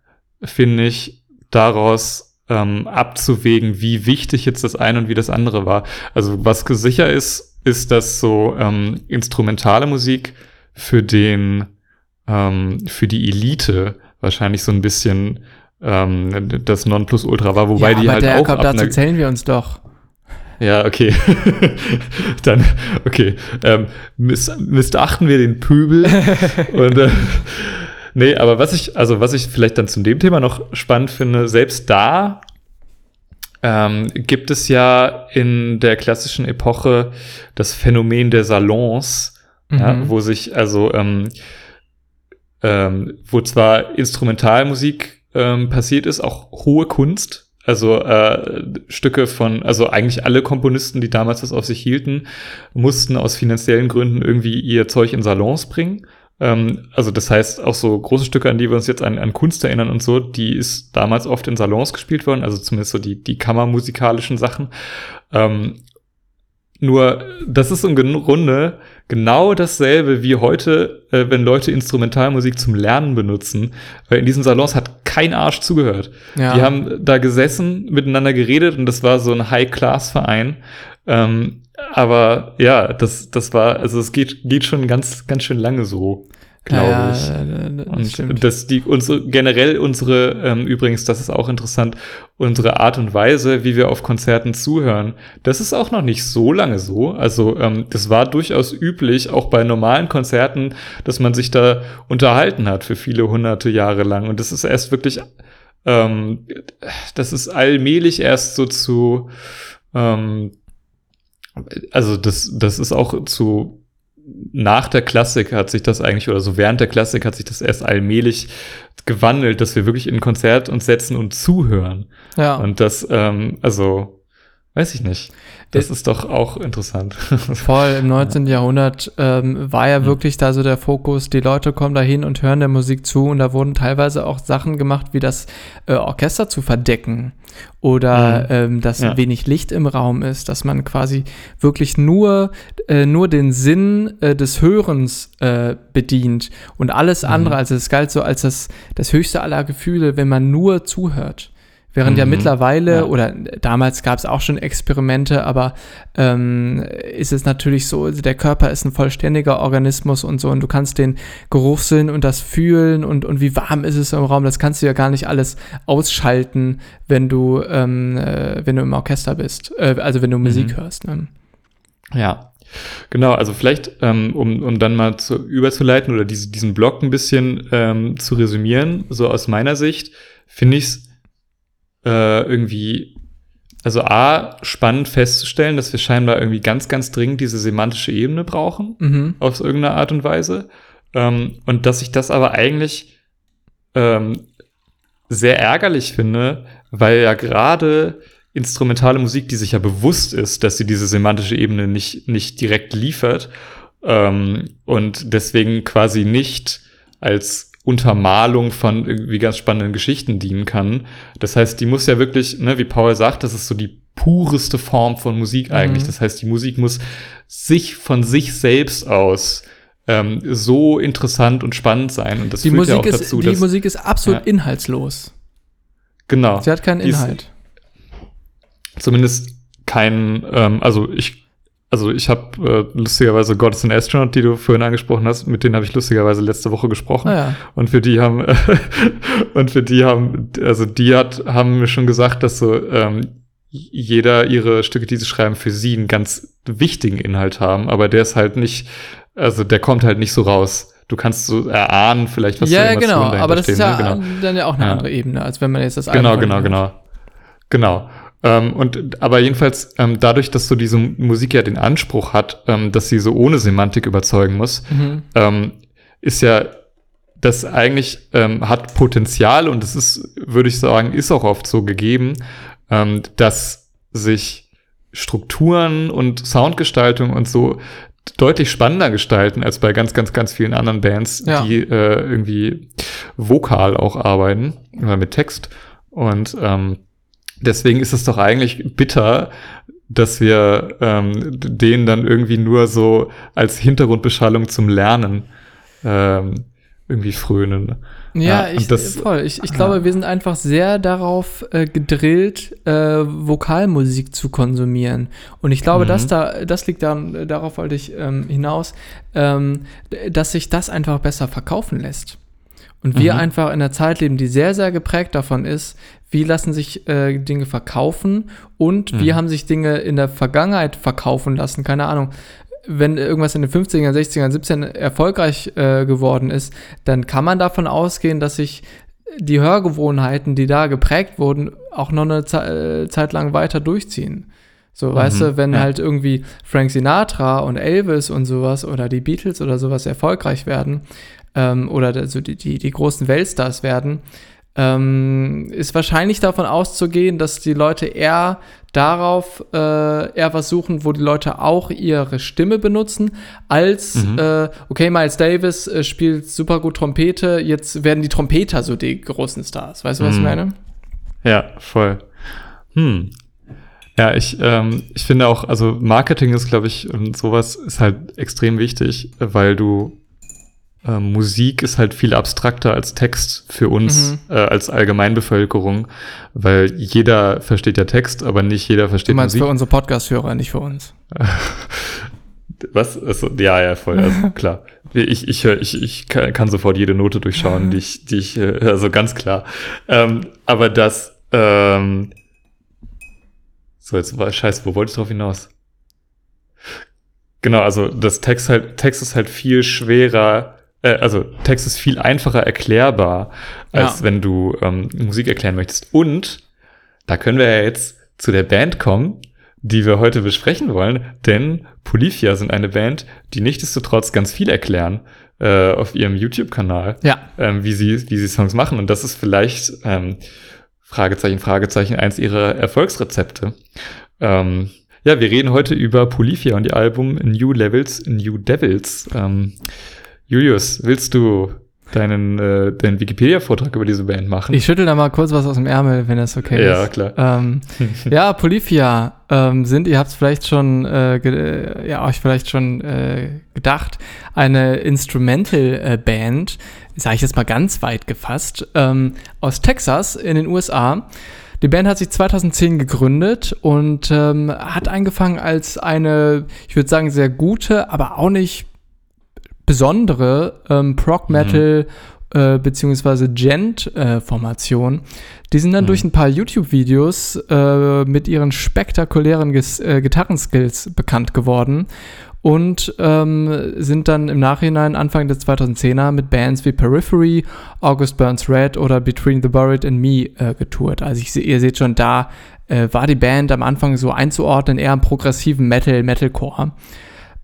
finde ich, daraus ähm, abzuwägen, wie wichtig jetzt das eine und wie das andere war. Also was sicher ist, ist, dass so ähm, instrumentale Musik für den ähm, für die Elite wahrscheinlich so ein bisschen ähm, das Nonplusultra war, wobei ja, die aber halt der auch ab dazu einer- zählen wir uns doch. ja, okay. [LAUGHS] Dann, okay. Ähm, miss, missachten wir den Pöbel. [LAUGHS] und, äh, nee, aber was ich, also was ich vielleicht dann zu dem Thema noch spannend finde, selbst da ähm, gibt es ja in der klassischen Epoche das Phänomen der Salons, ja, Mhm. wo sich also, ähm, ähm, wo zwar Instrumentalmusik ähm, passiert ist, auch hohe Kunst, also äh, Stücke von, also eigentlich alle Komponisten, die damals das auf sich hielten, mussten aus finanziellen Gründen irgendwie ihr Zeug in Salons bringen. Ähm, also das heißt auch so große Stücke, an die wir uns jetzt an, an Kunst erinnern und so, die ist damals oft in Salons gespielt worden, also zumindest so die, die kammermusikalischen Sachen. Ähm, nur, das ist im Grunde genau dasselbe wie heute, äh, wenn Leute Instrumentalmusik zum Lernen benutzen, weil in diesen Salons hat kein Arsch zugehört. Ja. Die haben da gesessen, miteinander geredet und das war so ein High-Class-Verein. Ähm, aber ja, das, das war, also es geht, geht schon ganz, ganz schön lange so, glaube ja, ich. das Und dass die unsere generell unsere ähm, übrigens, das ist auch interessant, unsere Art und Weise, wie wir auf Konzerten zuhören, das ist auch noch nicht so lange so. Also ähm, das war durchaus üblich, auch bei normalen Konzerten, dass man sich da unterhalten hat für viele hunderte Jahre lang. Und das ist erst wirklich, ähm, das ist allmählich erst so zu, ähm, also das, das ist auch zu nach der Klassik hat sich das eigentlich, oder so während der Klassik hat sich das erst allmählich gewandelt, dass wir wirklich in ein Konzert uns setzen und zuhören. ja. Und das, ähm, also, weiß ich nicht. Das ist doch auch interessant. [LAUGHS] Voll, im 19. Jahrhundert ähm, war ja wirklich da so der Fokus, die Leute kommen da hin und hören der Musik zu und da wurden teilweise auch Sachen gemacht, wie das äh, Orchester zu verdecken oder Mhm. ähm, dass Ja. wenig Licht im Raum ist, dass man quasi wirklich nur, äh, nur den Sinn äh, des Hörens äh, bedient und alles Mhm. andere, also es galt so als das, das höchste aller Gefühle, wenn man nur zuhört. Während ja Mhm. mittlerweile, Ja. oder damals gab es auch schon Experimente, aber ähm, ist es natürlich so, der Körper ist ein vollständiger Organismus und so und du kannst den Geruchssinn und das Fühlen und, und wie warm ist es im Raum, das kannst du ja gar nicht alles ausschalten, wenn du, ähm, äh, wenn du im Orchester bist, äh, also wenn du Musik Mhm. hörst. Ne? Ja, genau. Also vielleicht, ähm, um, um dann mal zu, überzuleiten oder diese, diesen Block ein bisschen ähm, zu resümieren, so aus meiner Sicht, finde ich es äh, irgendwie also A, spannend festzustellen, dass wir scheinbar irgendwie ganz, ganz dringend diese semantische Ebene brauchen, Mhm. auf irgendeine Art und Weise. Ähm, und dass ich das aber eigentlich ähm, sehr ärgerlich finde, weil ja gerade instrumentale Musik, die sich ja bewusst ist, dass sie diese semantische Ebene nicht, nicht direkt liefert ähm, und deswegen quasi nicht als Untermalung von irgendwie ganz spannenden Geschichten dienen kann. Das heißt, die muss ja wirklich, ne, wie Paul sagt, das ist so die pureste Form von Musik eigentlich. Mhm. Das heißt, die Musik muss sich von sich selbst aus ähm, so interessant und spannend sein. Und das Die, führt ja Musik auch ist, dazu, die dass Musik ist absolut Ja. inhaltslos. genau Sie hat keinen Die ist- Inhalt. zumindest kein, ähm, also ich, also ich habe äh, lustigerweise God is an Astronaut, die du vorhin angesprochen hast, mit denen habe ich lustigerweise letzte Woche gesprochen. Naja. Und für die haben, [LAUGHS] und für die haben, also die hat, haben mir schon gesagt, dass so ähm, jeder ihre Stücke, die sie schreiben, für sie einen ganz wichtigen Inhalt haben, aber der ist halt nicht, also der kommt halt nicht so raus. Du kannst so erahnen, vielleicht, was ja, für ja, genau. Emotionen Aber das stehen, ist ja ne? genau. dann ja auch eine Ja. andere Ebene, als wenn man jetzt das Genau, genau, ihnen genau. Genau. Ähm, und aber jedenfalls ähm, dadurch, dass so diese Musik ja den Anspruch hat, ähm, dass sie so ohne Semantik überzeugen muss. Mhm. ähm, ist ja das eigentlich ähm, hat Potenzial und es ist, würde ich sagen, ist auch oft so gegeben, ähm, dass sich Strukturen und Soundgestaltung und so deutlich spannender gestalten als bei ganz, ganz, ganz vielen anderen Bands, Ja. die äh, irgendwie vokal auch arbeiten oder mit Text. Und ähm, deswegen ist es doch eigentlich bitter, dass wir ähm, denen dann irgendwie nur so als Hintergrundbeschallung zum Lernen ähm, irgendwie frönen. Ja, Ja, ich, das- voll. Ich, ich glaube, wir sind einfach sehr darauf äh, gedrillt, äh, Vokalmusik zu konsumieren. Und ich glaube, Mhm. dass da, das liegt daran, darauf wollte ich ähm, hinaus, ähm, dass sich das einfach besser verkaufen lässt. Und wir Mhm. einfach in einer Zeit leben, die sehr, sehr geprägt davon ist, wie lassen sich äh, Dinge verkaufen und wie Mhm. haben sich Dinge in der Vergangenheit verkaufen lassen. Keine Ahnung. Wenn irgendwas in den 50ern, 60ern, 70ern erfolgreich äh, geworden ist, dann kann man davon ausgehen, dass sich die Hörgewohnheiten, die da geprägt wurden, auch noch eine Ze äh, Zeit lang weiter durchziehen. So, weißt du, wenn ja. halt irgendwie Frank Sinatra und Elvis und sowas oder die Beatles oder sowas erfolgreich werden ähm, oder also die, die, die großen Weltstars werden, ähm, ist wahrscheinlich davon auszugehen, dass die Leute eher darauf äh, eher was suchen, wo die Leute auch ihre Stimme benutzen, als Mhm. äh, okay, Miles Davis äh, spielt super gut Trompete, jetzt werden die Trompeter so die großen Stars. Weißt du, was ich Mhm. meine? Ja, voll. Hm. Ja, ich, ähm, ich finde auch, also Marketing ist, glaube ich, und sowas ist halt extrem wichtig, weil du ähm, Musik ist halt viel abstrakter als Text für uns, Mhm. äh, als Allgemeinbevölkerung, weil jeder versteht ja Text, aber nicht jeder Du versteht meinst Musik. für unsere Podcast-Hörer, nicht für uns. [LAUGHS] Was? Also, ja, ja, voll, also, [LAUGHS] klar. Ich, ich, ich, ich kann kann sofort jede Note durchschauen, die ich, die ich, äh, also ganz klar. Ähm, aber das, ähm, so, jetzt war scheiße, wo wollte ich drauf hinaus? Genau, also das Text halt, Text ist halt viel schwerer, äh, also Text ist viel einfacher erklärbar, als Ja. wenn du ähm, Musik erklären möchtest. Und da können wir ja jetzt zu der Band kommen, die wir heute besprechen wollen, denn Polyphia sind eine Band, die nichtsdestotrotz ganz viel erklären äh, auf ihrem YouTube-Kanal, Ja. ähm, wie, sie, wie sie Songs machen. Und das ist vielleicht, ähm, Fragezeichen, Fragezeichen, eins ihrer Erfolgsrezepte. Ähm, ja, wir reden heute über Polyphia und ihr Album New Levels, New Devils. Ähm, Julius, willst du deinen, äh, deinen Wikipedia-Vortrag über diese Band machen? Ich schüttel da mal kurz was aus dem Ärmel, wenn das okay ja, ist. klar. Ähm, [LAUGHS] ja, Polyphia ähm, sind, ihr habt es vielleicht schon, äh, äh, ja, euch vielleicht schon äh, gedacht, eine Instrumental-Band, sage ich jetzt mal ganz weit gefasst, ähm, aus Texas in den USA. Die Band hat sich 2010 gegründet und ähm, hat angefangen als eine, ich würde sagen, sehr gute, aber auch nicht besondere ähm, Prog-Metal äh, beziehungsweise Gent-Formation. die sind dann Mhm. durch ein paar YouTube-Videos äh, mit ihren spektakulären Gis äh, Gitarrenskills bekannt geworden und ähm, sind dann im Nachhinein Anfang der 2010er mit Bands wie Periphery, August Burns Red oder Between the Buried and Me äh, getourt. Also ich, ihr seht schon, da äh, war die Band am Anfang so einzuordnen, eher im progressiven Metal, Metalcore.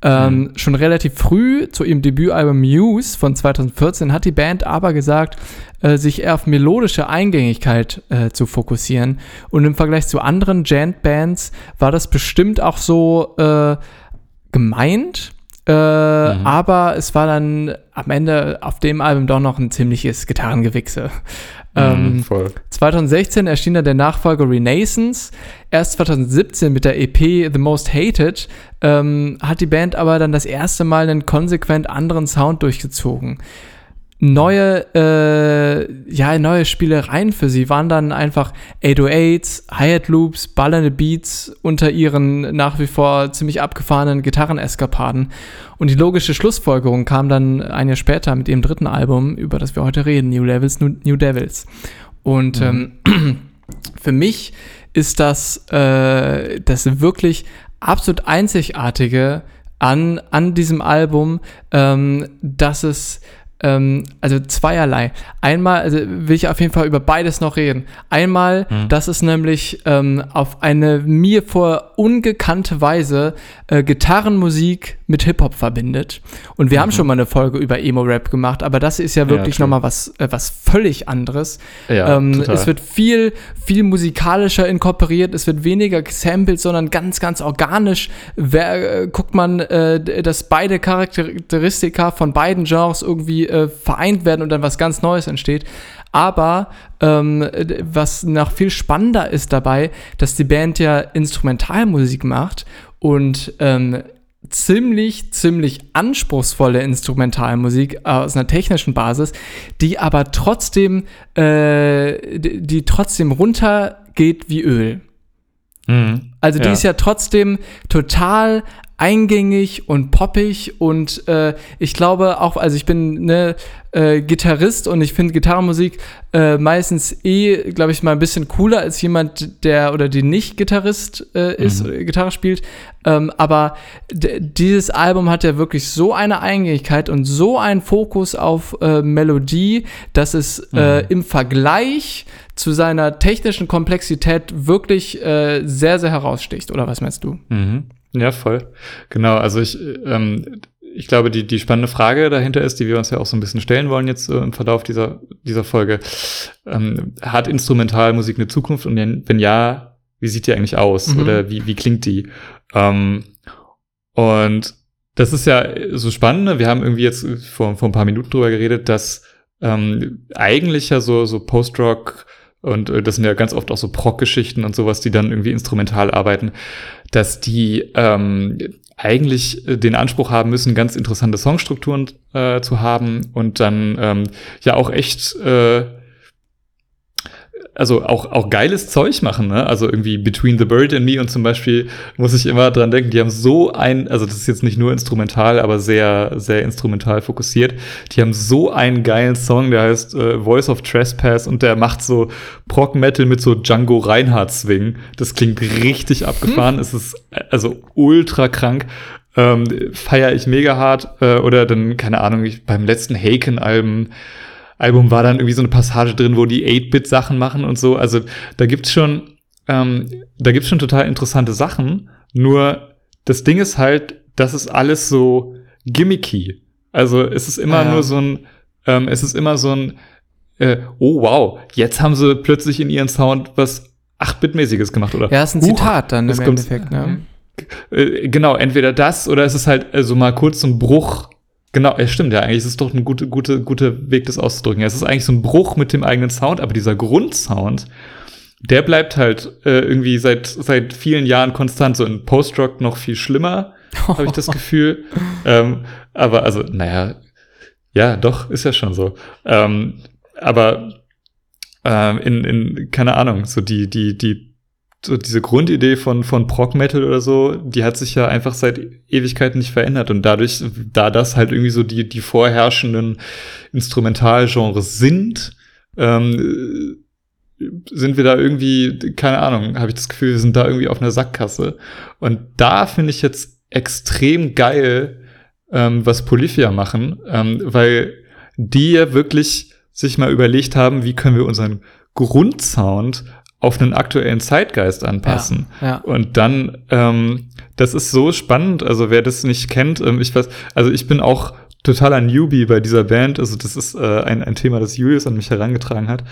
Ähm, mhm. Schon relativ früh zu ihrem Debütalbum Muse von 2014 hat die Band aber gesagt, äh, sich eher auf melodische Eingängigkeit äh, zu fokussieren. Und im Vergleich zu anderen Gent-Bands war das bestimmt auch so äh, gemeint. Äh, mhm. Aber es war dann am Ende auf dem Album doch noch ein ziemliches Gitarrengewichse. Ähm, 2016 mhm, erschien dann der Nachfolger Renaissance. Erst 2017 mit der EP The Most Hated ähm, hat die Band aber dann das erste Mal einen konsequent anderen Sound durchgezogen neue, äh, ja, neue Spielereien für sie waren dann einfach 808s, Hi-Hat-Loops, ballernde Beats unter ihren nach wie vor ziemlich abgefahrenen Gitarreneskapaden. Und die logische Schlussfolgerung kam dann ein Jahr später mit ihrem dritten Album, über das wir heute reden, New Levels, New, Devils. Und mhm. ähm, [CLEARS THROAT] für mich ist das äh, das wirklich absolut einzigartige an, an diesem Album, ähm, dass es ähm, also zweierlei. Einmal, also will ich auf jeden Fall über beides noch reden. Einmal, mhm. dass es nämlich ähm, auf eine mir vor ungekannte Weise äh, Gitarrenmusik mit Hip-Hop verbindet. Und wir mhm. haben schon mal eine Folge über Emo-Rap gemacht, aber das ist ja wirklich ja, nochmal was, äh, was völlig anderes. Ja, ähm, es wird viel, viel musikalischer inkorporiert, es wird weniger gesampelt, sondern ganz, ganz organisch. Wer, äh, guckt man, äh, dass beide Charakteristika von beiden Genres irgendwie äh, vereint werden und dann was ganz Neues entsteht. Aber ähm, was noch viel spannender ist dabei, dass die Band ja Instrumentalmusik macht und ähm, ziemlich, ziemlich anspruchsvolle Instrumentalmusik aus einer technischen Basis, die aber trotzdem, äh, die trotzdem runtergeht wie Öl. Mhm. Also die ja. ist ja trotzdem total eingängig und poppig und äh, ich glaube auch, also ich bin ne äh, Gitarrist und ich finde Gitarrenmusik äh, meistens eh, glaube ich, mal ein bisschen cooler als jemand, der oder die nicht Gitarrist äh, ist, mhm. Gitarre spielt. Ähm, aber dieses Album hat ja wirklich so eine Eingängigkeit und so einen Fokus auf äh, Melodie, dass es äh, mhm. im Vergleich zu seiner technischen Komplexität wirklich sehr, sehr heraussticht. Oder was meinst du? Mhm. Ja, voll. Genau, also ich, ähm, ich glaube, die, die spannende Frage dahinter ist, die wir uns ja auch so ein bisschen stellen wollen jetzt äh, im Verlauf dieser, dieser Folge. Ähm, hat Instrumentalmusik eine Zukunft und wenn ja, wie sieht die eigentlich aus mhm. oder wie, wie klingt die? Ähm, und das ist ja so spannend. Ne? Wir haben irgendwie jetzt vor, vor ein paar Minuten drüber geredet, dass ähm, eigentlich ja so, so Post-Rock und äh, das sind ja ganz oft auch so Proc-Geschichten und sowas, die dann irgendwie instrumental arbeiten, dass die ähm, eigentlich äh, den Anspruch haben müssen, ganz interessante Songstrukturen äh, zu haben und dann ähm, ja auch echt äh, also auch, auch geiles Zeug machen, ne? Also irgendwie Between the Bird and Me und zum Beispiel muss ich immer dran denken, die haben so ein, also das ist jetzt nicht nur instrumental, aber sehr, sehr instrumental fokussiert. Die haben so einen geilen Song, der heißt äh, Voice of Trespass und der macht so Prog Metal mit so Django Reinhardt Swing. Das klingt richtig abgefahren. Hm. Es ist also ultra krank. Ähm, Feier ich mega hart. Äh, oder dann, keine Ahnung, ich, beim letzten Haken-Album Album war dann irgendwie so eine Passage drin, wo die 8-Bit-Sachen machen und so. Also da gibt's schon, ähm, da gibt's schon total interessante Sachen. Nur das Ding ist halt, das ist alles so gimmicky. Also es ist immer ja. nur so ein, ähm, es ist immer so ein, äh, oh wow, jetzt haben sie plötzlich in ihren Sound was 8-Bit-mäßiges gemacht, oder? Ja, ist ein Zitat dann im Endeffekt, ne? Äh, genau, entweder das oder es ist halt also mal kurz so ein Bruch Genau, es stimmt ja, eigentlich ist es doch ein guter gute, gute Weg, das auszudrücken. Es ist eigentlich so ein Bruch mit dem eigenen Sound, aber dieser Grundsound, der bleibt halt äh, irgendwie seit, seit vielen Jahren konstant, so in Post-Rock noch viel schlimmer, habe ich das [LAUGHS] Gefühl. Ähm, aber also, naja, ja, doch, ist ja schon so. Ähm, aber äh, in, in, keine Ahnung, so die, die, die so diese Grundidee von, von Prog Metal oder so, die hat sich ja einfach seit Ewigkeiten nicht verändert. Und dadurch, da das halt irgendwie so die, die vorherrschenden Instrumentalgenres sind, ähm, sind wir da irgendwie, keine Ahnung, habe ich das Gefühl, wir sind da irgendwie auf einer Sackgasse. Und da finde ich jetzt extrem geil, ähm, was Polyphia machen, ähm, weil die ja wirklich sich mal überlegt haben, wie können wir unseren Grundsound auf einen aktuellen Zeitgeist anpassen. Ja, ja. Und dann, ähm, das ist so spannend. Also wer das nicht kennt, ähm, ich weiß, also ich bin auch totaler Newbie bei dieser Band. Also das ist äh, ein, ein Thema, das Julius an mich herangetragen hat.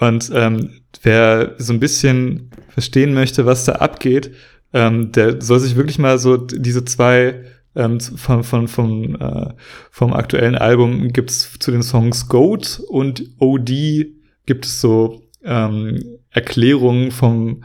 Und ähm, wer so ein bisschen verstehen möchte, was da abgeht, ähm, der soll sich wirklich mal so diese zwei ähm, von, von, von, äh, vom aktuellen Album gibt's zu den Songs Goat und OD gibt es so ähm, Erklärungen vom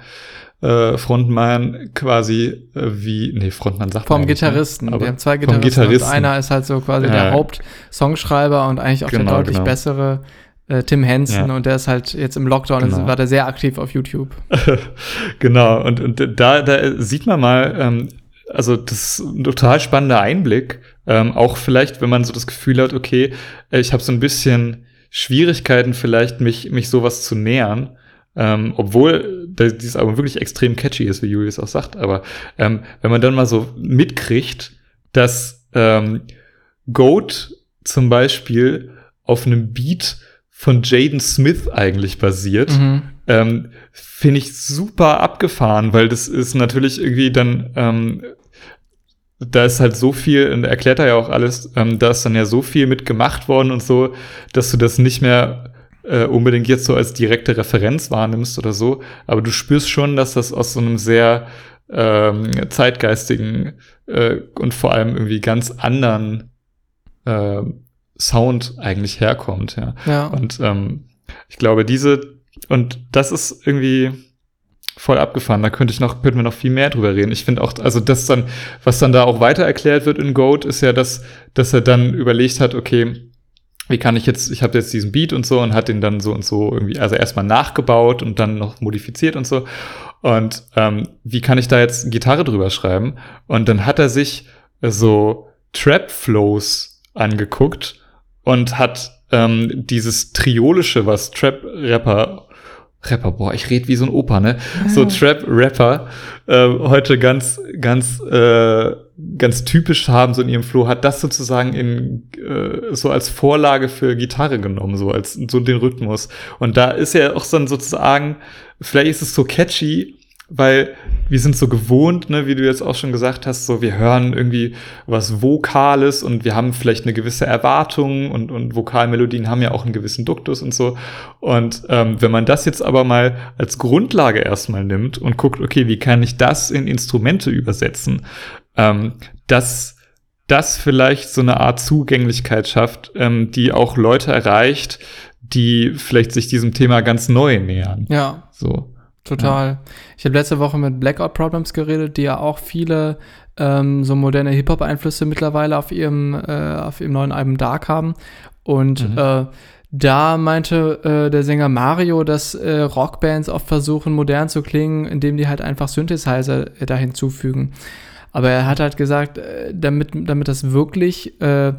äh, Frontmann quasi äh, wie, nee, Frontmann sagt Vom ne? Gitarristen. Aber Wir haben zwei Gitarristen, Gitarristen. einer ist halt so quasi Ja. der Hauptsongschreiber und eigentlich auch der Genau, deutlich genau. bessere äh, Tim Henson Ja. und der ist halt jetzt im Lockdown, Genau. war der sehr aktiv auf YouTube. [LAUGHS] genau, und, und da, da sieht man mal, ähm, also das ist ein total spannender Einblick. Ähm, auch vielleicht, wenn man so das Gefühl hat, okay, ich habe so ein bisschen Schwierigkeiten, vielleicht mich, mich sowas zu nähern. Ähm, obwohl dieses Album wirklich extrem catchy ist, wie Julius auch sagt. Aber ähm, wenn man dann mal so mitkriegt, dass ähm, Goat zum Beispiel auf einem Beat von Jaden Smith eigentlich basiert, Mhm. ähm, finde ich super abgefahren, weil das ist natürlich irgendwie dann, ähm, da ist halt so viel, und erklärt er ja auch alles, ähm, da ist dann ja so viel mit gemacht worden und so, dass du das nicht mehr äh, unbedingt jetzt so als direkte Referenz wahrnimmst oder so, aber du spürst schon, dass das aus so einem sehr ähm, zeitgeistigen äh, und vor allem irgendwie ganz anderen äh, Sound eigentlich herkommt, ja. Ja. Und ähm, ich glaube, diese, und das ist irgendwie voll abgefahren. Da könnte ich noch, könnten wir noch viel mehr drüber reden. Ich finde auch, also das dann, was dann da auch weiter erklärt wird in Goat, ist ja, dass, dass er dann überlegt hat, okay, wie kann ich jetzt, ich habe jetzt diesen Beat und so und hat den dann so und so irgendwie, also erstmal nachgebaut und dann noch modifiziert und so. Und ähm, wie kann ich da jetzt Gitarre drüber schreiben? Und dann hat er sich so Trap-Flows angeguckt und hat ähm, dieses Triolische, was Trap-Rapper Rapper, boah, ich rede wie so ein Opa, ne? So Trap-Rapper äh, heute ganz, ganz, äh, ganz typisch haben, so in ihrem Flow, hat das sozusagen in äh, so als Vorlage für Gitarre genommen, so als so den Rhythmus. Und da ist ja auch dann sozusagen, vielleicht ist es so catchy, weil wir sind so gewohnt, ne, wie du jetzt auch schon gesagt hast, so wir hören irgendwie was Vokales und wir haben vielleicht eine gewisse Erwartung und, und Vokalmelodien haben ja auch einen gewissen Duktus und so. Und ähm, wenn man das jetzt aber mal als Grundlage erstmal nimmt und guckt, okay, wie kann ich das in Instrumente übersetzen, ähm, dass das vielleicht so eine Art Zugänglichkeit schafft, ähm, die auch Leute erreicht, die vielleicht sich diesem Thema ganz neu nähern. Ja, So. total. Ich habe letzte Woche mit Blackout Problems geredet, die ja auch viele ähm, so moderne Hip-Hop-Einflüsse mittlerweile auf ihrem, äh, auf ihrem neuen Album Dark haben. Und Mhm. äh, da meinte äh, der Sänger Mario, dass äh, Rockbands oft versuchen, modern zu klingen, indem die halt einfach Synthesizer äh, da hinzufügen. Aber er hat halt gesagt, äh, damit, damit das wirklich äh,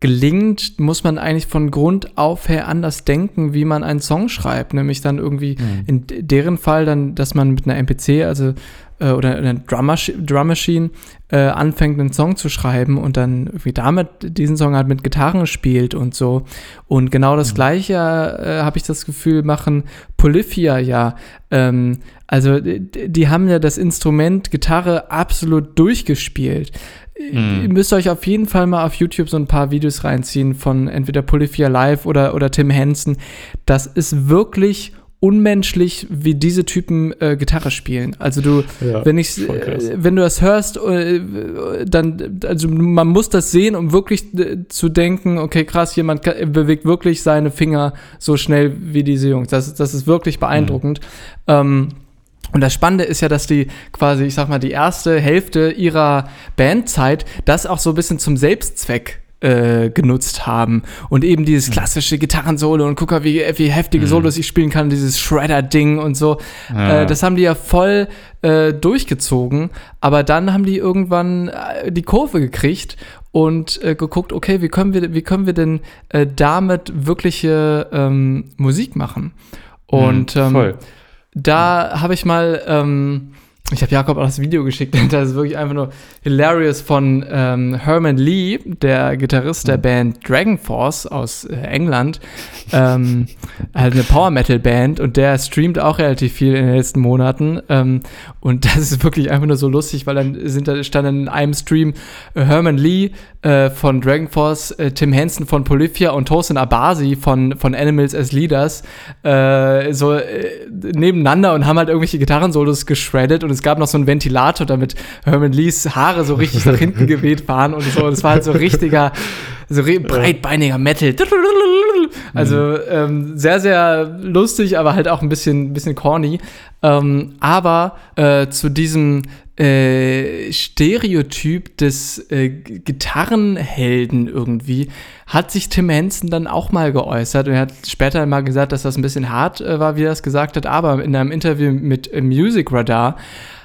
gelingt, muss man eigentlich von Grund auf her anders denken, wie man einen Song schreibt. Nämlich dann irgendwie Mhm. in deren Fall dann, dass man mit einer MPC, also äh, oder einer Drum, Drum Machine äh, anfängt, einen Song zu schreiben und dann irgendwie damit diesen Song halt mit Gitarren spielt und so. Und genau das gleiche äh, habe ich das Gefühl, machen Polyphia ja. Ähm, also d- die haben ja das Instrument Gitarre absolut durchgespielt. Mhm. Ihr müsst euch auf jeden Fall mal auf YouTube so ein paar Videos reinziehen von entweder Polyphia Live oder, oder Tim Henson. Das ist wirklich unmenschlich, wie diese Typen äh, Gitarre spielen. Also du, Ja, wenn ich, äh, wenn du das hörst, äh, dann, also man muss das sehen, um wirklich äh, zu denken, okay, krass, jemand bewegt wirklich seine Finger so schnell wie diese Jungs. Das, das ist wirklich beeindruckend. Ähm, und das Spannende ist ja, dass die quasi, ich sag mal, die erste Hälfte ihrer Bandzeit das auch so ein bisschen zum Selbstzweck äh, genutzt haben. Und eben dieses klassische Gitarrensolo und guck mal, wie, wie heftige Solos ich spielen kann, dieses Shredder-Ding und so. Ja. Äh, das haben die ja voll äh, durchgezogen. Aber dann haben die irgendwann äh, die Kurve gekriegt und äh, geguckt, okay, wie können wir, wie können wir denn äh, damit wirkliche ähm, Musik machen? Und Mhm, ähm. Da habe ich mal ähm, ich habe Jakob auch das Video geschickt, [LAUGHS] das ist wirklich einfach nur hilarious von ähm, Herman Lee, der Gitarrist der mhm. Band Dragon Force aus äh, England, ähm, halt eine Power Metal Band und der streamt auch relativ viel in den letzten Monaten ähm, und [LAUGHS] das ist wirklich einfach nur so lustig, weil dann sind da stand in einem Stream äh, Herman Lee äh, von Dragon Force, äh, Tim Henson von Polyphia und Tosin Abasi von, von Animals as Leaders äh, so äh, nebeneinander und haben halt irgendwelche Gitarrensolos geschreddet und es gab noch so einen Ventilator, damit Herman Lees Haare so richtig nach hinten geweht waren und so. Es war halt so richtiger, so breitbeiniger Metal. Also ähm, sehr, sehr lustig, aber halt auch ein bisschen, bisschen corny. Ähm, aber äh, zu diesem äh, Stereotyp des äh, Gitarrenhelden irgendwie hat sich Tim Henson dann auch mal geäußert und er hat später mal gesagt, dass das ein bisschen hart äh, war, wie er es gesagt hat, aber in einem Interview mit äh, Music Radar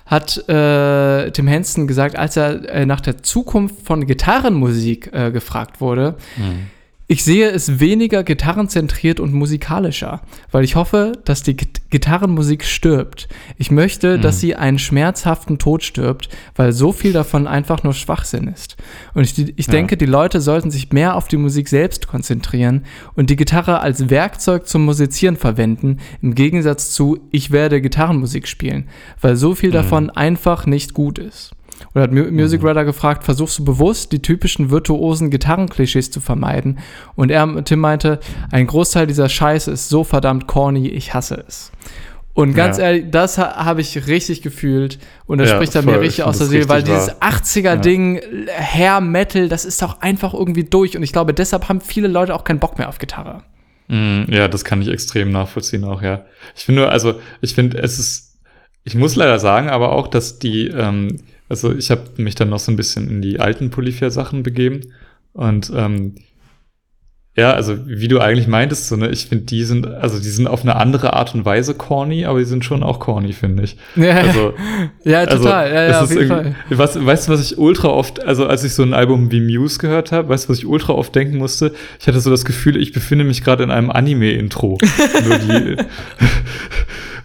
hat äh, Tim Henson gesagt, als er äh, nach der Zukunft von Gitarrenmusik äh, gefragt wurde, mhm. Ich sehe es weniger gitarrenzentriert und musikalischer, weil ich hoffe, dass die Gitarrenmusik stirbt. Ich möchte, mhm. dass sie einen schmerzhaften Tod stirbt, weil so viel davon einfach nur Schwachsinn ist. Und ich, ich ja. denke, die Leute sollten sich mehr auf die Musik selbst konzentrieren und die Gitarre als Werkzeug zum Musizieren verwenden, im Gegensatz zu ich werde Gitarrenmusik spielen, weil so viel mhm. davon einfach nicht gut ist. Oder hat Music mhm. Radar gefragt, versuchst du bewusst, die typischen virtuosen Gitarrenklischees zu vermeiden? Und er, Tim meinte, ein Großteil dieser Scheiße ist so verdammt corny, ich hasse es. Und ganz ja. ehrlich, das ha habe ich richtig gefühlt. Und das ja, spricht er mir richtig aus der Seele, weil dieses 80er-Ding, ja. Hair Metal, das ist doch einfach irgendwie durch. Und ich glaube, deshalb haben viele Leute auch keinen Bock mehr auf Gitarre. Mm, ja, das kann ich extrem nachvollziehen auch, ja. Ich finde nur, also, ich finde, es ist, ich muss leider sagen, aber auch, dass die, ähm, also ich habe mich dann noch so ein bisschen in die alten Polyphia-Sachen begeben. Und ähm, ja, also wie du eigentlich meintest, so, ne, ich finde, die sind, also die sind auf eine andere Art und Weise corny, aber die sind schon auch corny, finde ich. [LAUGHS] Ja, also, ja total. Also, ja, ja, auf jeden Fall. Was, weißt du, was ich ultra oft, also als ich so ein Album wie Muse gehört habe, weißt du, was ich ultra oft denken musste? Ich hatte so das Gefühl, ich befinde mich gerade in einem Anime-Intro. [LAUGHS] [LAUGHS]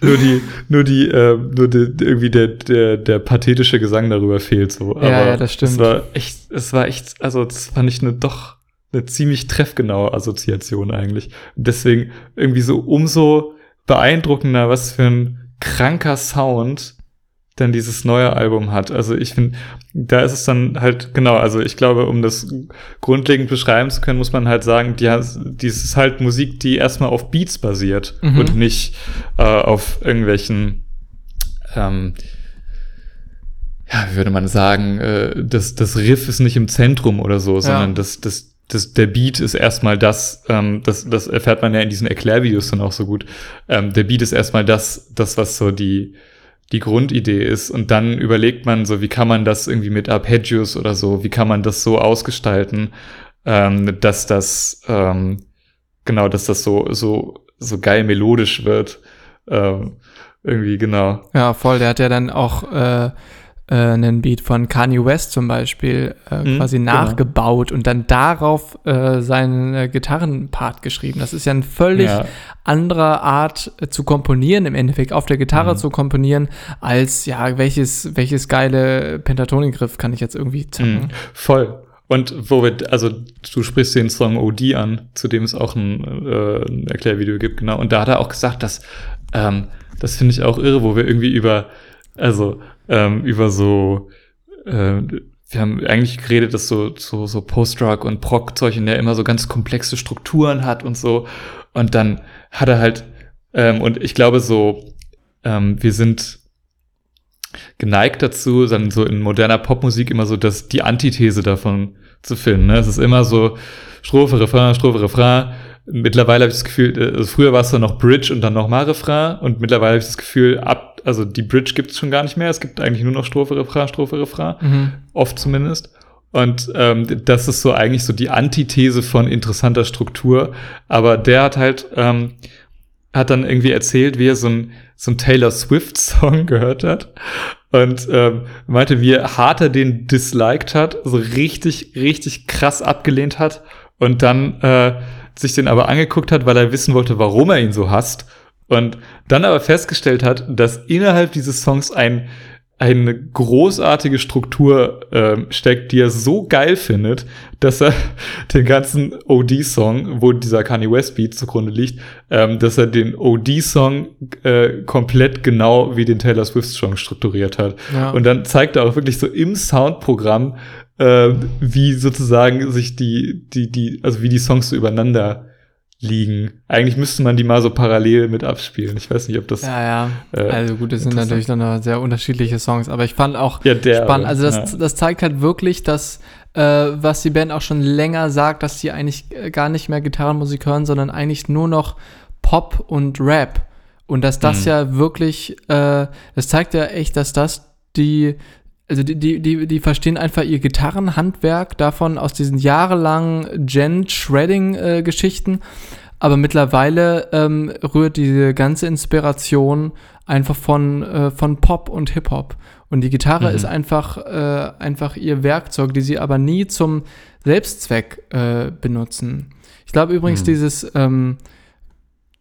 Nur die nur die, äh, nur die, irgendwie der, der, der pathetische Gesang darüber fehlt so. Aber ja, ja, das stimmt. Es war echt, es war echt, also das fand ich eine doch eine ziemlich treffgenaue Assoziation eigentlich. Deswegen irgendwie so umso beeindruckender, was für ein kranker Sound dann dieses neue Album hat. Also ich finde, da ist es dann halt, genau, also ich glaube, um das grundlegend beschreiben zu können, muss man halt sagen, die, die ist halt Musik, die erstmal auf Beats basiert mhm. und nicht äh, auf irgendwelchen, ähm, ja, wie würde man sagen, äh, das, das Riff ist nicht im Zentrum oder so, sondern ja. das, das, das, der Beat ist erstmal das, ähm, das, das erfährt man ja in diesen Erklärvideos dann auch so gut. Ähm, der Beat ist erstmal das, das, was so die, die Grundidee ist. Und dann überlegt man so, wie kann man das irgendwie mit Arpeggios oder so, wie kann man das so ausgestalten, ähm, dass das, ähm, genau, dass das so, so, so geil melodisch wird. Ähm, irgendwie, genau. Ja, voll. Der hat ja dann auch äh, äh, einen Beat von Kanye West zum Beispiel äh, mhm, quasi genau. nachgebaut und dann darauf äh, seinen äh, Gitarrenpart geschrieben. Das ist ja eine völlig ja. andere Art äh, zu komponieren, im Endeffekt auf der Gitarre mhm. zu komponieren, als ja, welches, welches geile Pentatonikgriff kann ich jetzt irgendwie zacken. Mhm, voll. Und wo wir, also du sprichst den Song OD an, zu dem es auch ein, äh, ein Erklärvideo gibt, genau. Und da hat er auch gesagt, dass, ähm, das finde ich auch irre, wo wir irgendwie über, also ähm, über so, äh, wir haben eigentlich geredet, dass so, so, so Post-Rock und Prog-Zeug in der immer so ganz komplexe Strukturen hat und so. Und dann hat er halt, ähm, und ich glaube so, ähm, wir sind geneigt dazu, dann so in moderner Popmusik immer so dass die Antithese davon zu finden. Ne? Es ist immer so Strophe, Refrain, Strophe, Refrain. Mittlerweile habe ich das Gefühl, äh, also früher war es dann noch Bridge und dann nochmal Refrain und mittlerweile habe ich das Gefühl, ab also die Bridge gibt es schon gar nicht mehr. Es gibt eigentlich nur noch Strophe, Refrain, Strophe, Refrain. Mhm. Oft zumindest. Und ähm, das ist so eigentlich so die Antithese von interessanter Struktur. Aber der hat halt, ähm, hat dann irgendwie erzählt, wie er so ein, so ein Taylor Swift-Song [LAUGHS] gehört hat. Und ähm, meinte, wie hart er den disliked hat, so richtig, richtig krass abgelehnt hat. Und dann äh, sich den aber angeguckt hat, weil er wissen wollte, warum er ihn so hasst und dann aber festgestellt hat, dass innerhalb dieses Songs ein, eine großartige Struktur ähm, steckt, die er so geil findet, dass er [LAUGHS] den ganzen OD-Song, wo dieser Kanye West Beat zugrunde liegt, ähm, dass er den OD-Song äh, komplett genau wie den Taylor Swift-Song strukturiert hat. Ja. Und dann zeigt er auch wirklich so im Soundprogramm, äh, wie sozusagen sich die, die, die, also wie die Songs so übereinander liegen. Eigentlich müsste man die mal so parallel mit abspielen. Ich weiß nicht, ob das. Ja, ja. Äh, also gut, es sind natürlich dann sehr unterschiedliche Songs, aber ich fand auch ja, der, spannend. Also das, ja. das zeigt halt wirklich, dass äh, was die Band auch schon länger sagt, dass die eigentlich äh, gar nicht mehr Gitarrenmusik hören, sondern eigentlich nur noch Pop und Rap. Und dass das mhm. ja wirklich, äh, das zeigt ja echt, dass das die also die, die, die, die verstehen einfach ihr Gitarrenhandwerk davon aus diesen jahrelangen Gen-Shredding-Geschichten. Äh, aber mittlerweile ähm, rührt diese ganze Inspiration einfach von, äh, von Pop und Hip-Hop. Und die Gitarre mhm. ist einfach, äh, einfach ihr Werkzeug, die sie aber nie zum Selbstzweck äh, benutzen. Ich glaube übrigens, mhm. dieses ähm,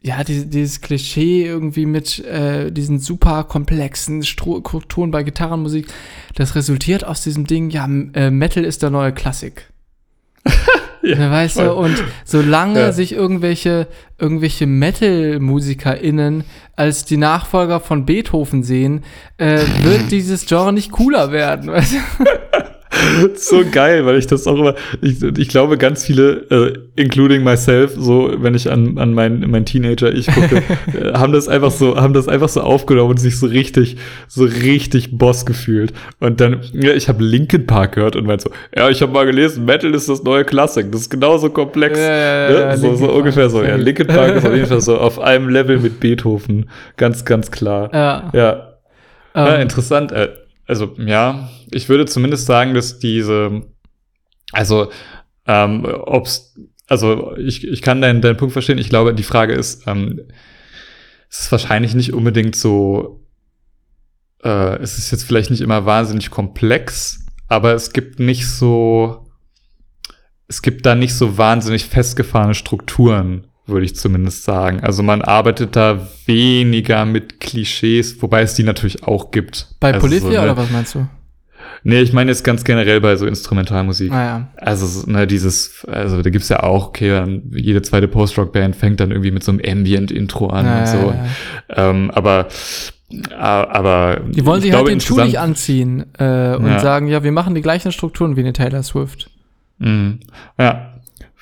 ja, die, dieses Klischee irgendwie mit äh, diesen super komplexen Strukturen bei Gitarrenmusik, das resultiert aus diesem Ding, ja, äh, Metal ist der neue Klassik. [LAUGHS] ja, weißt voll. du, und solange ja. sich irgendwelche, irgendwelche Metal-MusikerInnen als die Nachfolger von Beethoven sehen, äh, wird [LAUGHS] dieses Genre nicht cooler werden, weißt du? [LAUGHS] so geil, weil ich das auch immer, ich, ich glaube, ganz viele, äh, including myself, so, wenn ich an, an mein, mein Teenager ich gucke, [LAUGHS] äh, haben das einfach so, haben das einfach so aufgenommen und sich so richtig, so richtig Boss gefühlt. Und dann, ja, ich habe Linkin Park gehört und meinte so, ja, ich habe mal gelesen, Metal ist das neue Klassik, das ist genauso komplex. Ja, ja, ja, so, so ungefähr so, ja. Linkin Park ist auf jeden Fall so [LAUGHS] auf einem Level mit Beethoven. Ganz, ganz klar. Ja. Ja. Um. ähm. interessant. Äh, also ja, ich würde zumindest sagen, dass diese, also ähm, ob's, also ich, ich kann deinen, deinen Punkt verstehen. Ich glaube, die Frage ist, ähm, es ist wahrscheinlich nicht unbedingt so, äh, es ist jetzt vielleicht nicht immer wahnsinnig komplex, aber es gibt nicht so, es gibt da nicht so wahnsinnig festgefahrene Strukturen würde ich zumindest sagen. Also man arbeitet da weniger mit Klischees, wobei es die natürlich auch gibt. Bei also Polyphia so oder was meinst du? Nee, ich meine jetzt ganz generell bei so Instrumentalmusik. Ah, ja. Also, ne, dieses, also da gibt's ja auch, okay, jede zweite Post-Rock-Band fängt dann irgendwie mit so einem Ambient-Intro an ah, und so. Ja, ja. Ähm, aber aber die wollen sich halt den Schuh nicht anziehen äh, und sagen, ja, wir machen die gleichen Strukturen wie eine Taylor Swift. Mhm. Ja,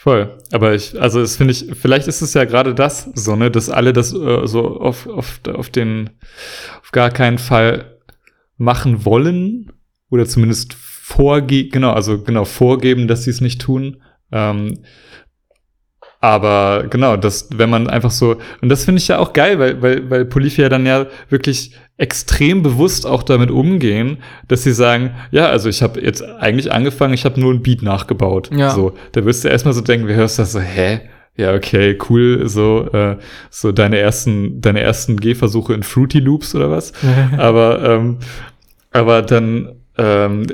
Voll. Aber ich, also es finde ich, vielleicht ist es ja gerade das, so, ne, dass alle das äh, so auf, auf, auf den, auf gar keinen Fall machen wollen oder zumindest vorgeben, genau, also genau, vorgeben, dass sie es nicht tun. Ähm, aber genau, das, wenn man einfach so, und das finde ich ja auch geil, weil, weil, weil Polyphia dann ja wirklich extrem bewusst auch damit umgehen, dass sie sagen, ja, also ich habe jetzt eigentlich angefangen, ich habe nur ein Beat nachgebaut. Ja. So, da wirst du erstmal so denken, wie hörst du das so, hä? Ja, okay, cool, so, äh, so deine ersten, deine ersten Gehversuche in Fruity Loops oder was. [LAUGHS] aber, ähm, aber dann, ähm,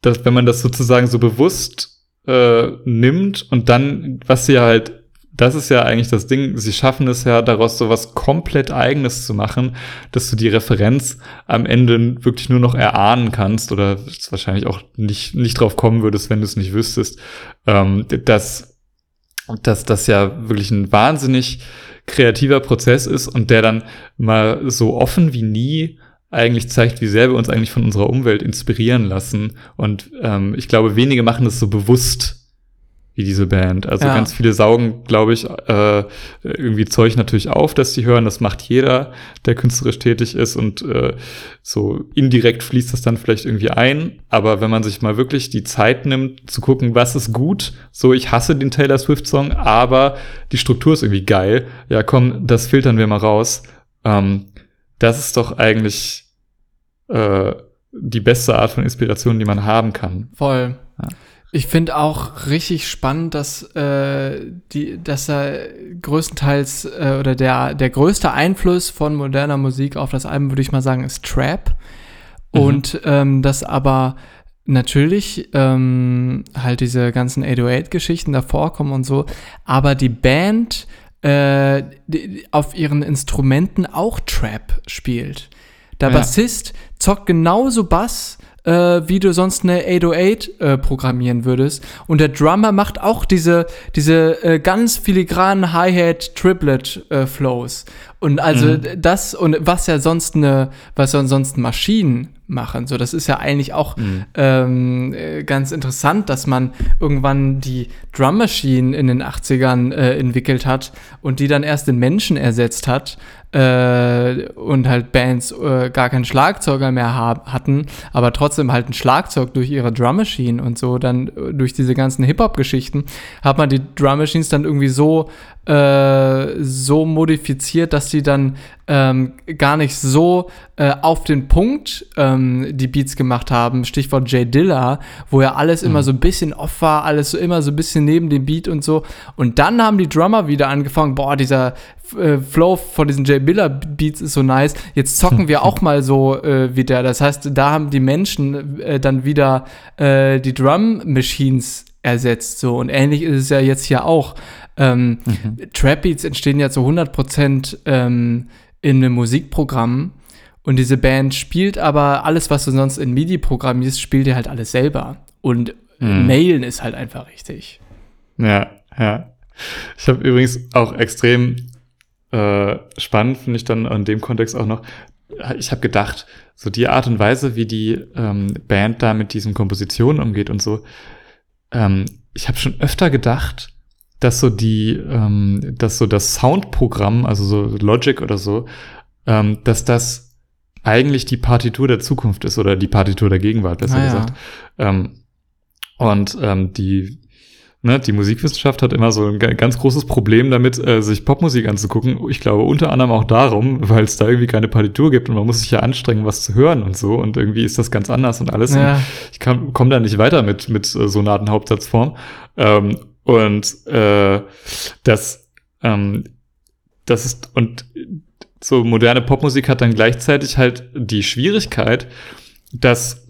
das, wenn man das sozusagen so bewusst äh, nimmt und dann, was sie halt das ist ja eigentlich das Ding. Sie schaffen es ja daraus so was komplett eigenes zu machen, dass du die Referenz am Ende wirklich nur noch erahnen kannst oder wahrscheinlich auch nicht, nicht drauf kommen würdest, wenn du es nicht wüsstest, ähm, dass, dass das ja wirklich ein wahnsinnig kreativer Prozess ist und der dann mal so offen wie nie eigentlich zeigt, wie sehr wir uns eigentlich von unserer Umwelt inspirieren lassen. Und ähm, ich glaube, wenige machen das so bewusst wie diese Band. Also ja. ganz viele saugen, glaube ich, äh, irgendwie Zeug natürlich auf, dass sie hören. Das macht jeder, der künstlerisch tätig ist und äh, so indirekt fließt das dann vielleicht irgendwie ein. Aber wenn man sich mal wirklich die Zeit nimmt, zu gucken, was ist gut, so ich hasse den Taylor Swift Song, aber die Struktur ist irgendwie geil. Ja, komm, das filtern wir mal raus. Ähm, das ist doch eigentlich äh, die beste Art von Inspiration, die man haben kann. Voll. Ja. Ich finde auch richtig spannend, dass, äh, die, dass er größtenteils äh, oder der, der größte Einfluss von moderner Musik auf das Album, würde ich mal sagen, ist Trap. Mhm. Und ähm, dass aber natürlich ähm, halt diese ganzen 808-Geschichten davor kommen und so, aber die Band äh, auf ihren Instrumenten auch Trap spielt. Der ja. Bassist zockt genauso Bass, äh, wie du sonst eine 808 äh, programmieren würdest. Und der Drummer macht auch diese, diese äh, ganz filigranen Hi-Hat-Triplet-Flows. und also mhm. das, und was ja sonst eine, was ja sonst Maschinen machen. So, das ist ja eigentlich auch mhm. ähm, äh, ganz interessant, dass man irgendwann die Drum Machine in den 80ern äh, entwickelt hat und die dann erst den Menschen ersetzt hat äh, und halt Bands äh, gar keinen Schlagzeuger mehr hatten, aber trotzdem halt ein Schlagzeug durch ihre Drum Machine und so, dann äh, durch diese ganzen Hip-Hop-Geschichten, hat man die Drum Machines dann irgendwie so äh, so modifiziert, dass sie dann ähm, gar nicht so äh, auf den Punkt ähm, die Beats gemacht haben. Stichwort Jay Dilla, wo ja alles mhm. immer so ein bisschen off war, alles so immer so ein bisschen neben dem Beat und so. Und dann haben die Drummer wieder angefangen, boah, dieser äh, Flow von diesen Jay Dilla Beats ist so nice. Jetzt zocken wir auch [LAUGHS] mal so äh, wie der. Das heißt, da haben die Menschen äh, dann wieder äh, die Drum Machines ersetzt so und ähnlich ist es ja jetzt hier auch. Ähm, mhm. Trap Beats entstehen ja zu 100% ähm, in einem Musikprogramm und diese Band spielt aber alles, was du sonst in MIDI programmierst, spielt ihr halt alles selber. Und mhm. Mailen ist halt einfach richtig. Ja, ja. Ich habe übrigens auch extrem äh, spannend, finde ich dann in dem Kontext auch noch, ich habe gedacht, so die Art und Weise, wie die ähm, Band da mit diesen Kompositionen umgeht und so, ähm, ich habe schon öfter gedacht, dass so die, ähm, dass so das Soundprogramm, also so Logic oder so, ähm, dass das eigentlich die Partitur der Zukunft ist oder die Partitur der Gegenwart, besser ah, gesagt. Ja. Ähm, und ähm, die, ne, die Musikwissenschaft hat immer so ein ganz großes Problem damit, äh, sich Popmusik anzugucken. Ich glaube unter anderem auch darum, weil es da irgendwie keine Partitur gibt und man muss sich ja anstrengen, was zu hören und so. Und irgendwie ist das ganz anders und alles. Ja. Und ich komme da nicht weiter mit, mit äh, sonaten Hauptsatzform. Ähm, und äh, das, ähm, das ist, und so moderne Popmusik hat dann gleichzeitig halt die Schwierigkeit, dass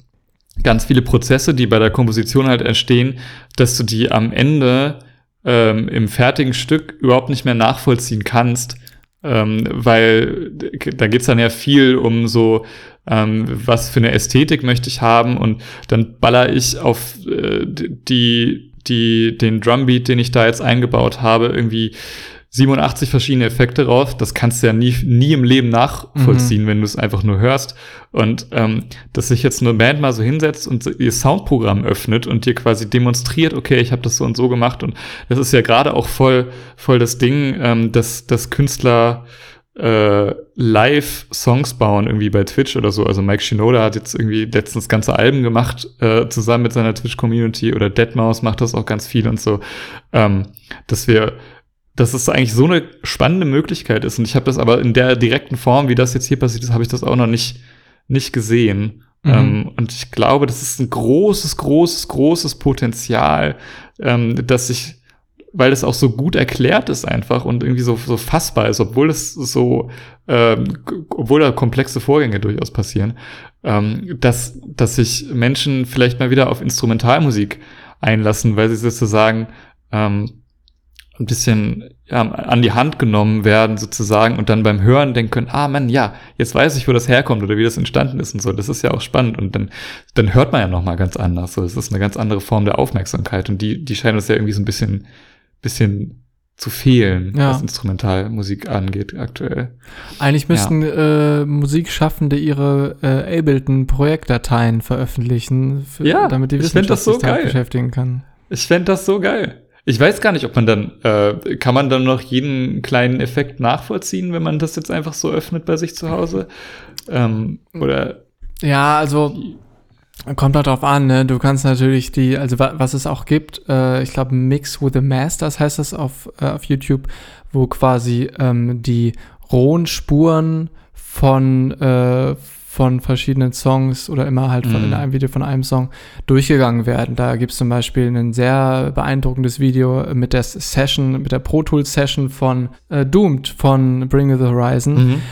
ganz viele Prozesse, die bei der Komposition halt entstehen, dass du die am Ende ähm, im fertigen Stück überhaupt nicht mehr nachvollziehen kannst, ähm, weil da geht's dann ja viel um so, ähm, was für eine Ästhetik möchte ich haben und dann baller ich auf äh, die die, den Drumbeat, den ich da jetzt eingebaut habe, irgendwie 87 verschiedene Effekte drauf. Das kannst du ja nie, nie im Leben nachvollziehen, mhm. wenn du es einfach nur hörst. Und ähm, dass sich jetzt eine Band mal so hinsetzt und ihr Soundprogramm öffnet und dir quasi demonstriert, okay, ich habe das so und so gemacht. Und das ist ja gerade auch voll, voll das Ding, ähm, dass, dass Künstler äh, Live-Songs bauen, irgendwie bei Twitch oder so. Also Mike Shinoda hat jetzt irgendwie letztens ganze Alben gemacht, äh, zusammen mit seiner Twitch-Community oder Deadmau5 macht das auch ganz viel und so. Ähm, dass wir, dass es eigentlich so eine spannende Möglichkeit ist. Und ich habe das aber in der direkten Form, wie das jetzt hier passiert ist, habe ich das auch noch nicht, nicht gesehen. Mhm. Ähm, und ich glaube, das ist ein großes, großes, großes Potenzial, ähm, dass sich weil es auch so gut erklärt ist einfach und irgendwie so, so fassbar ist, obwohl es so, ähm, obwohl da komplexe Vorgänge durchaus passieren, ähm, dass, dass sich Menschen vielleicht mal wieder auf Instrumentalmusik einlassen, weil sie sozusagen ähm, ein bisschen ja, an die Hand genommen werden sozusagen und dann beim Hören denken können, ah Mann, ja, jetzt weiß ich, wo das herkommt oder wie das entstanden ist und so. Das ist ja auch spannend und dann, dann hört man ja noch mal ganz anders. So, es ist eine ganz andere Form der Aufmerksamkeit und die, die scheint uns ja irgendwie so ein bisschen bisschen zu fehlen, ja. was Instrumentalmusik angeht aktuell. Eigentlich müssten ja. äh, Musikschaffende ihre äh, Ableton-Projektdateien veröffentlichen, für, ja, damit die Wissenschaft sich damit beschäftigen kann. Ich fände das so geil. Ich weiß gar nicht, ob man dann, äh, kann man dann noch jeden kleinen Effekt nachvollziehen, wenn man das jetzt einfach so öffnet bei sich zu Hause? Ähm, oder? Ja, also Kommt halt drauf an, ne? Du kannst natürlich die, also was es auch gibt, äh, ich glaube Mix with the Masters heißt das auf, äh, auf YouTube, wo quasi ähm, die rohen Spuren von, äh, von verschiedenen Songs oder immer halt von, mm. in mhm. einem Video von einem Song durchgegangen werden. Da gibt es zum Beispiel ein sehr beeindruckendes Video mit der Session, mit der Pro Tools Session von äh, Doomed von Bring the Horizon. Mhm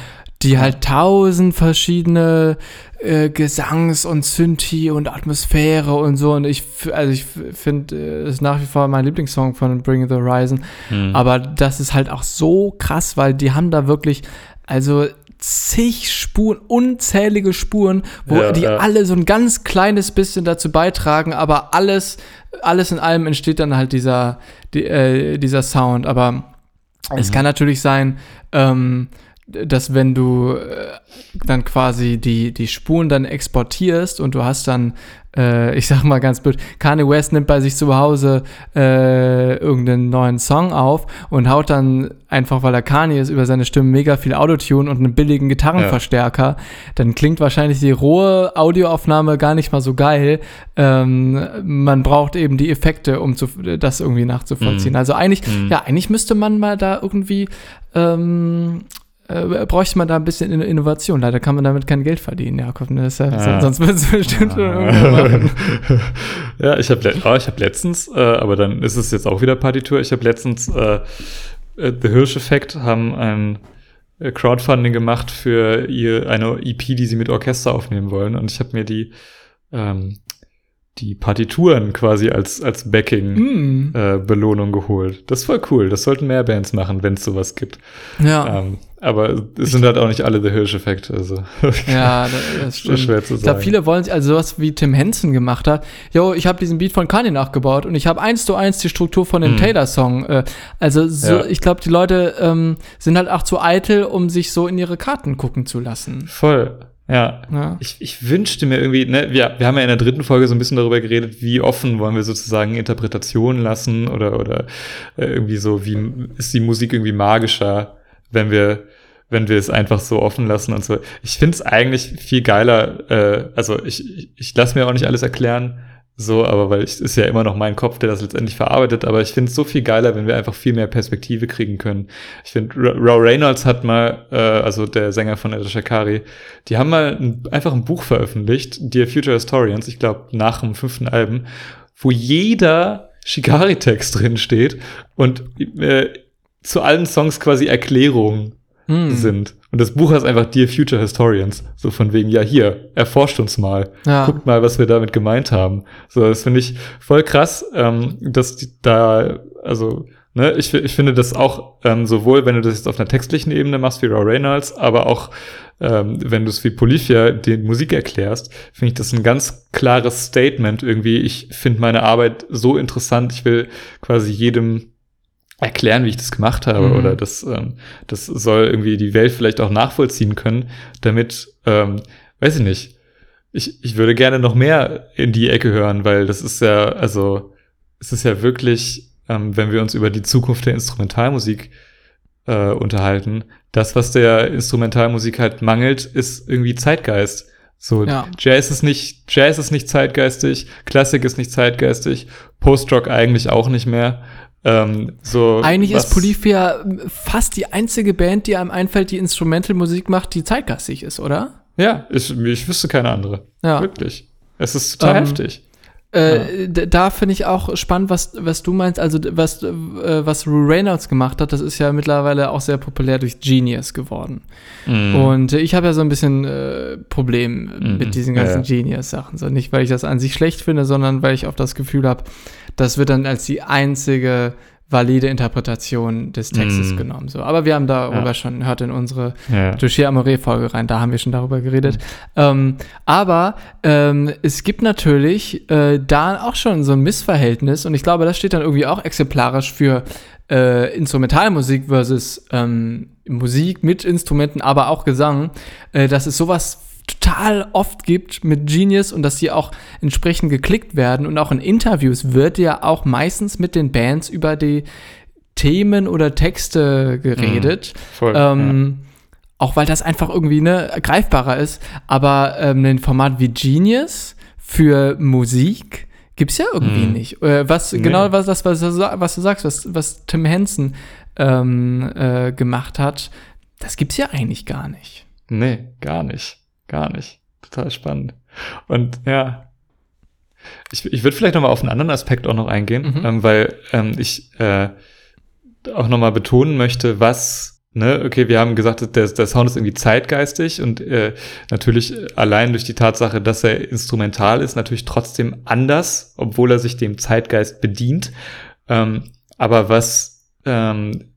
die halt tausend verschiedene äh, Gesangs- und Synthi und Atmosphäre und so. Und ich, also ich finde, es äh, ist nach wie vor mein Lieblingssong von Bring the Horizon. Mhm. Aber das ist halt auch so krass, weil die haben da wirklich, also zig Spuren, unzählige Spuren, wo Ja, die ja. alle so ein ganz kleines bisschen dazu beitragen, aber alles, alles in allem entsteht dann halt dieser, die, äh, dieser Sound. Aber es kann natürlich sein, ähm, dass wenn du äh, dann quasi die, die Spuren dann exportierst und du hast dann, äh, ich sag mal ganz blöd, Kanye West nimmt bei sich zu Hause äh, irgendeinen neuen Song auf und haut dann einfach, weil er Kanye ist, über seine Stimme mega viel Autotune und einen billigen Gitarrenverstärker, dann klingt wahrscheinlich die rohe Audioaufnahme gar nicht mal so geil. Ähm, man braucht eben die Effekte, um zu, das irgendwie nachzuvollziehen. Mhm. Also eigentlich, Mhm. ja, eigentlich müsste man mal da irgendwie ähm, äh, bräuchte man da ein bisschen In- Innovation. Leider kann man damit kein Geld verdienen, Jakob. Ne? Ja, Ah. Sonst wird es bestimmt machen. [LAUGHS] ja, ich habe oh, ich hab letztens, äh, aber dann ist es jetzt auch wieder Partitur, ich habe letztens äh, äh, The Hirsch-Effekt haben ein äh, Crowdfunding gemacht für ihr, eine EP, die sie mit Orchester aufnehmen wollen. Und ich habe mir die, ähm, die Partituren quasi als, als Backing Mm. äh, geholt. Das ist voll cool. Das sollten mehr Bands machen, wenn es sowas gibt. Ja, Ähm, aber es sind halt auch nicht alle The Hirsch-Effekt. Also [LAUGHS] ja, das, stimmt. schwer zu Ich glaube, sagen. viele wollen sich, also sowas wie Tim Henson gemacht hat. Jo, ich habe diesen Beat von Kanye nachgebaut und ich habe eins zu eins die Struktur von dem Hm. Taylor-Song. Äh, also so, Ja. ich glaube, die Leute ähm, sind halt auch zu eitel, um sich so in ihre Karten gucken zu lassen. Voll. Ja, Ja. Ich, ich wünschte mir irgendwie, ne, wir, wir haben ja in der dritten Folge so ein bisschen darüber geredet, wie offen wollen wir sozusagen Interpretationen lassen oder, oder äh, irgendwie so, wie ist die Musik irgendwie magischer, wenn wir, wenn wir es einfach so offen lassen und so. Ich finde es eigentlich viel geiler, äh, also ich, ich, lasse mir auch nicht alles erklären, so, aber weil es ist ja immer noch mein Kopf, der das letztendlich verarbeitet, aber ich finde es so viel geiler, wenn wir einfach viel mehr Perspektive kriegen können. Ich finde, Raw Reynolds hat mal, äh, also der Sänger von Eda Shakari, die haben mal ein, einfach ein Buch veröffentlicht, Dear Future Historians, ich glaube nach dem fünften Album, wo jeder Shikari-Text drin steht und äh, zu allen Songs quasi Erklärungen Hm. sind. Und das Buch heißt einfach Dear Future Historians. So von wegen, ja, hier, erforscht uns mal. Ja. Guckt mal, was wir damit gemeint haben. So, das finde ich voll krass, ähm, dass die da, also, ne, ich, ich finde das auch ähm, sowohl, wenn du das jetzt auf einer textlichen Ebene machst wie Raw Reynolds, aber auch ähm, wenn du es wie Polyphia die Musik erklärst, finde ich das ein ganz klares Statement irgendwie. Ich finde meine Arbeit so interessant, ich will quasi jedem erklären, wie ich das gemacht habe Mhm. oder das, ähm, das soll irgendwie die Welt vielleicht auch nachvollziehen können, damit, ähm, weiß ich nicht, ich, ich würde gerne noch mehr in die Ecke hören, weil das ist ja, also es ist ja wirklich, ähm, wenn wir uns über die Zukunft der Instrumentalmusik äh, unterhalten, das, was der Instrumentalmusik halt mangelt, ist irgendwie Zeitgeist. So, Ja. Jazz ist nicht, Jazz ist nicht zeitgeistig, Klassik ist nicht zeitgeistig, Post-Rock eigentlich auch nicht mehr. Ähm, so, Eigentlich ist Polyphia fast die einzige Band, die einem einfällt, die Instrumentalmusik macht, die zeitgeistig ist, oder? Ja, ich, ich wüsste keine andere. Ja. Wirklich. Es ist total Ähm, heftig. Äh, d- Da finde ich auch spannend, was, was du meinst. Also, was, äh, was Rue Reynolds gemacht hat, das ist ja mittlerweile auch sehr populär durch Genius geworden. Mhm. Und ich habe ja so ein bisschen äh, Problem Mhm. mit diesen Ja, ganzen ja. Genius-Sachen. So nicht, weil ich das an sich schlecht finde, sondern weil ich oft das Gefühl habe, das wird dann als die einzige valide Interpretation des Textes Mhm. genommen. So. Aber wir haben darüber Ja. schon, hört in unsere ja. Touché Amore-Folge rein, da haben wir schon darüber geredet. Mhm. Ähm, aber ähm, es gibt natürlich äh, da auch schon so ein Missverhältnis und ich glaube, das steht dann irgendwie auch exemplarisch für äh, Instrumentalmusik versus ähm, Musik mit Instrumenten, aber auch Gesang, äh, dass es sowas total oft gibt mit Genius und dass die auch entsprechend geklickt werden und auch in Interviews wird ja auch meistens mit den Bands über die Themen oder Texte geredet. Voll. Ähm, Auch weil das einfach irgendwie ne, greifbarer ist. Aber ähm, ein Format wie Genius für Musik gibt es ja irgendwie Mhm. nicht. Äh, was Nee. genau was das, was, was du sagst, was, was Tim Henson ähm, äh, gemacht hat, das gibt's ja eigentlich gar nicht. ja. Nee, gar nicht. Gar nicht. Total spannend. Und ja. Ich, ich würde vielleicht noch mal auf einen anderen Aspekt auch noch eingehen, Mhm. ähm, weil ähm, ich äh, auch noch mal betonen möchte, was, ne, okay, wir haben gesagt, der, der Sound ist irgendwie zeitgeistig und äh, natürlich allein durch die Tatsache, dass er instrumental ist, natürlich trotzdem anders, obwohl er sich dem Zeitgeist bedient. Ähm, aber was ähm,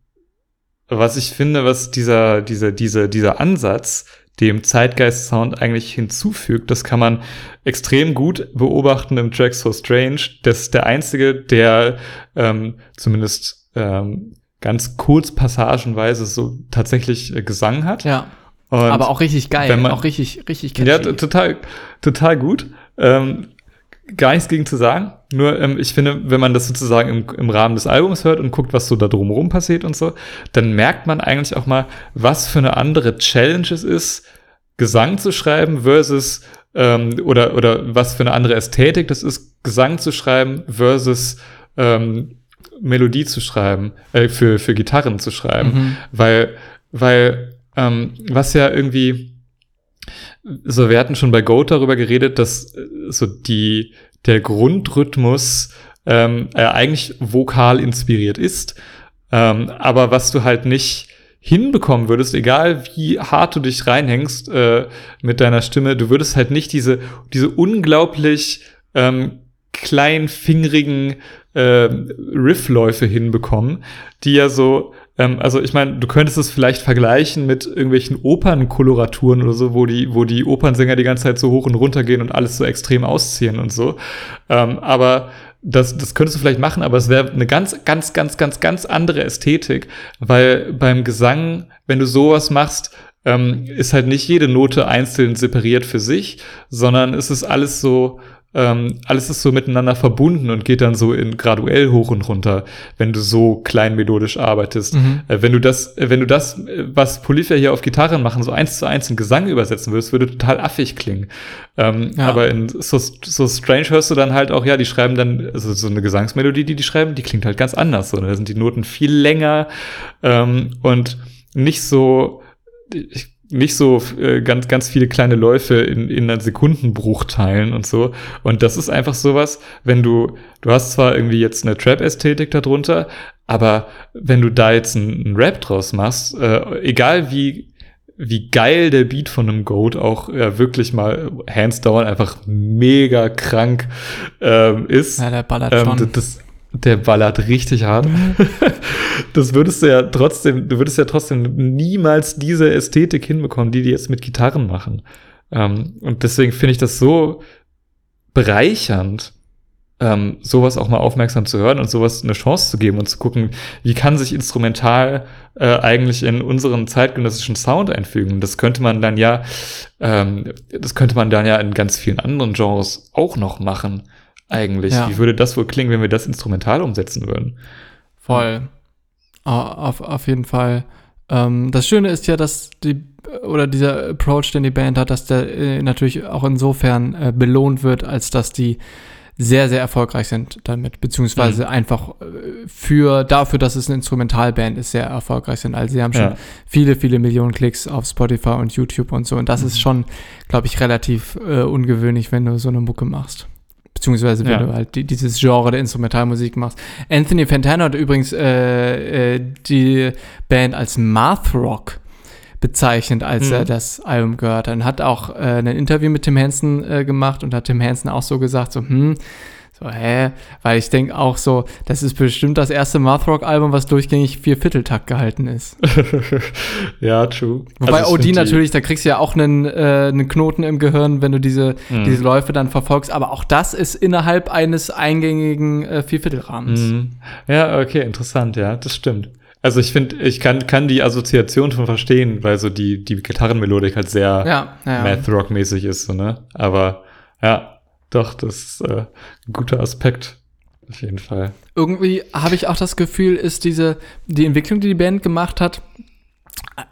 was ich finde, was dieser, dieser, dieser, dieser Ansatz dem Zeitgeist-Sound eigentlich hinzufügt, das kann man extrem gut beobachten im Track So Strange. Das ist der einzige, der ähm, zumindest ähm, ganz kurz passagenweise so tatsächlich äh, Gesang hat. Ja. Und aber auch richtig geil, man, auch richtig, richtig catchy. Ja, total, total gut. Ähm, gar nichts gegen zu sagen. Nur ähm, ich finde, wenn man das sozusagen im, im Rahmen des Albums hört und guckt, was so da drumherum passiert und so, dann merkt man eigentlich auch mal, was für eine andere Challenge es ist, Gesang zu schreiben versus ähm, oder oder was für eine andere Ästhetik das ist, Gesang zu schreiben versus ähm, Melodie zu schreiben, äh, für für Gitarren zu schreiben, mhm. weil weil ähm, was ja irgendwie so, wir hatten schon bei Goat darüber geredet, dass äh, so die, der Grundrhythmus ähm, äh, eigentlich vokal inspiriert ist. Ähm, aber was du halt nicht hinbekommen würdest, egal wie hart du dich reinhängst äh, mit deiner Stimme, du würdest halt nicht diese, diese unglaublich ähm, kleinfingerigen äh, Riffläufe hinbekommen, die ja so ähm, also ich meine, du könntest es vielleicht vergleichen mit irgendwelchen Opernkoloraturen oder so, wo die, wo die Opernsänger die ganze Zeit so hoch und runter gehen und alles so extrem ausziehen und so. Ähm, aber das, das könntest du vielleicht machen, aber es wäre eine ganz, ganz, ganz, ganz, ganz andere Ästhetik, weil beim Gesang, wenn du sowas machst, ähm, ist halt nicht jede Note einzeln separiert für sich, sondern es ist alles so, ähm, alles ist so miteinander verbunden und geht dann so in graduell hoch und runter, wenn du so klein melodisch arbeitest. Mhm. Äh, wenn du das, äh, wenn du das, äh, was Polyphia hier auf Gitarren machen, so eins zu eins in Gesang übersetzen würdest, würde total affig klingen. Ähm, ja. Aber in so, so Strange hörst du dann halt auch, ja, die schreiben dann, also so eine Gesangsmelodie, die die schreiben, die klingt halt ganz anders. So, ne? da sind die Noten viel länger ähm, und nicht so, ich, nicht so äh, ganz, ganz viele kleine Läufe in, in einer Sekundenbruchteilen und so. Und das ist einfach sowas, wenn du, du hast zwar irgendwie jetzt eine Trap-Ästhetik darunter, aber wenn du da jetzt einen, Rap draus machst, äh, egal wie, wie geil der Beat von einem Goat auch äh, wirklich mal hands down einfach mega krank ähm, ist. Ja, der ballert ähm, schon. Das, der ballert richtig hart. [LAUGHS] Das würdest du ja trotzdem, du würdest ja trotzdem niemals diese Ästhetik hinbekommen, die die jetzt mit Gitarren machen. Ähm, und deswegen finde ich das so bereichernd, ähm, sowas auch mal aufmerksam zu hören und sowas eine Chance zu geben und zu gucken, wie kann sich instrumental äh, eigentlich in unseren zeitgenössischen Sound einfügen. Das könnte man dann ja, ähm, das könnte man dann ja in ganz vielen anderen Genres auch noch machen eigentlich. Ja. Wie würde das wohl klingen, wenn wir das instrumental umsetzen würden? Voll. Auf, auf jeden Fall. Ähm, das Schöne ist ja, dass die, oder dieser Approach, den die Band hat, dass der äh, natürlich auch insofern äh, belohnt wird, als dass die sehr, sehr erfolgreich sind damit, beziehungsweise mhm. einfach äh, für, dafür, dass es eine Instrumentalband ist, sehr erfolgreich sind. Also sie haben schon ja. viele, viele Millionen Klicks auf Spotify und YouTube und so. Und das mhm. ist schon, glaube ich, relativ äh, ungewöhnlich, wenn du so eine Mucke machst. Beziehungsweise wenn ja. du halt die, dieses Genre der Instrumentalmusik machst. Anthony Fantano hat übrigens äh, äh, die Band als Math Rock bezeichnet, als mhm. er das Album gehört hat. Und hat auch äh, ein Interview mit Tim Henson äh, gemacht und hat Tim Henson auch so gesagt, so, hm, so, hä? Weil ich denke auch so, das ist bestimmt das erste Mathrock-Album, was durchgängig vier Vierteltakt gehalten ist. [LAUGHS] ja, true. Wobei also OD natürlich, da kriegst du ja auch einen, äh, einen Knoten im Gehirn, wenn du diese, mhm. diese Läufe dann verfolgst. Aber auch das ist innerhalb eines eingängigen äh, Vierviertelrahmens. Mhm. Ja, okay, interessant, ja, das stimmt. Also ich finde, ich kann, kann die Assoziation schon verstehen, weil so die, die Gitarrenmelodik halt sehr ja, ja. Math-Rock-mäßig ist, so, ne? Aber ja, doch, das ist äh, ein guter Aspekt. Auf jeden Fall. Irgendwie habe ich auch das Gefühl, ist diese, die Entwicklung, die die Band gemacht hat,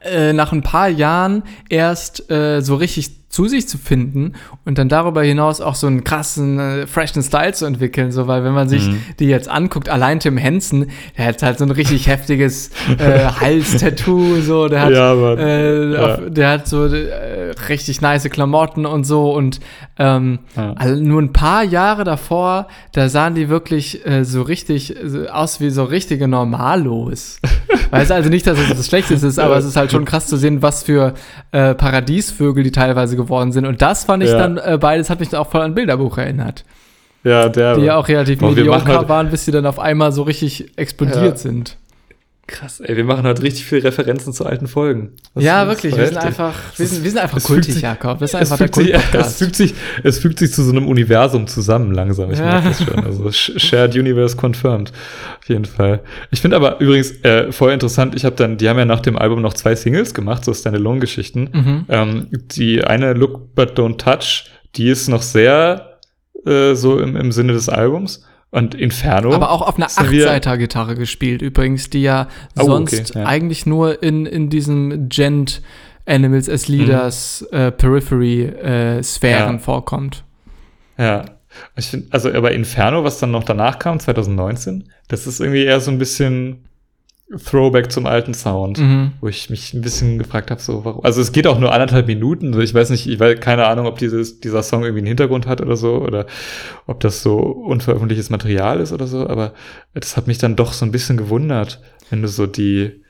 äh, nach ein paar Jahren erst äh, so richtig zu sich zu finden und dann darüber hinaus auch so einen krassen, äh, freshen Style zu entwickeln, so, weil wenn man sich mhm. die jetzt anguckt, allein Tim Henson, der hat halt so ein richtig heftiges äh, [LAUGHS] Hals-Tattoo, so, der hat, ja, äh, ja. Auf, der hat so äh, richtig nice Klamotten und so und ähm, ja. also nur ein paar Jahre davor, da sahen die wirklich äh, so richtig so aus wie so richtige Normalos. [LAUGHS] Weiß also nicht, dass es das Schlechteste ist, aber es ist halt schon krass zu sehen, was für äh, Paradiesvögel die teilweise geworden sind. Und das fand ich ja. dann, äh, beides hat mich auch voll an Bilderbuch erinnert. Ja, der. Die ja auch relativ mediocre halt waren, bis sie dann auf einmal so richtig explodiert ja. sind. Krass, ey, wir machen heute richtig viele Referenzen zu alten Folgen. Das ja, wirklich, wir sind einfach, wir sind, wir sind einfach kultig, sich, Jakob. Das ist einfach der sich, es, fügt sich, es fügt sich zu so einem Universum zusammen langsam. Ich ja. merke das schon. Also Shared Universe confirmed. Auf jeden Fall. Ich finde aber übrigens äh, voll interessant, ich habe dann, die haben ja nach dem Album noch zwei Singles gemacht, so Standalone-Geschichten. Mhm. Ähm, die eine Look But Don't Touch, die ist noch sehr äh, so im, im Sinne des Albums. Und Inferno. Aber auch auf einer Achtseiter-Gitarre gespielt, übrigens, die ja oh, sonst okay, ja. eigentlich nur in, in diesem Gent Animals as Leaders mhm. äh, Periphery-Sphären äh, ja. vorkommt. Ja. Ich finde, also aber Inferno, was dann noch danach kam, 2019, das ist irgendwie eher so ein bisschen Throwback zum alten Sound, mhm. wo ich mich ein bisschen gefragt habe, so warum. Also es geht auch nur anderthalb Minuten. Ich weiß nicht, ich weiß keine Ahnung, ob dieses, dieser Song irgendwie einen Hintergrund hat oder so, oder ob das so unveröffentlichtes Material ist oder so, aber das hat mich dann doch so ein bisschen gewundert, wenn du so die,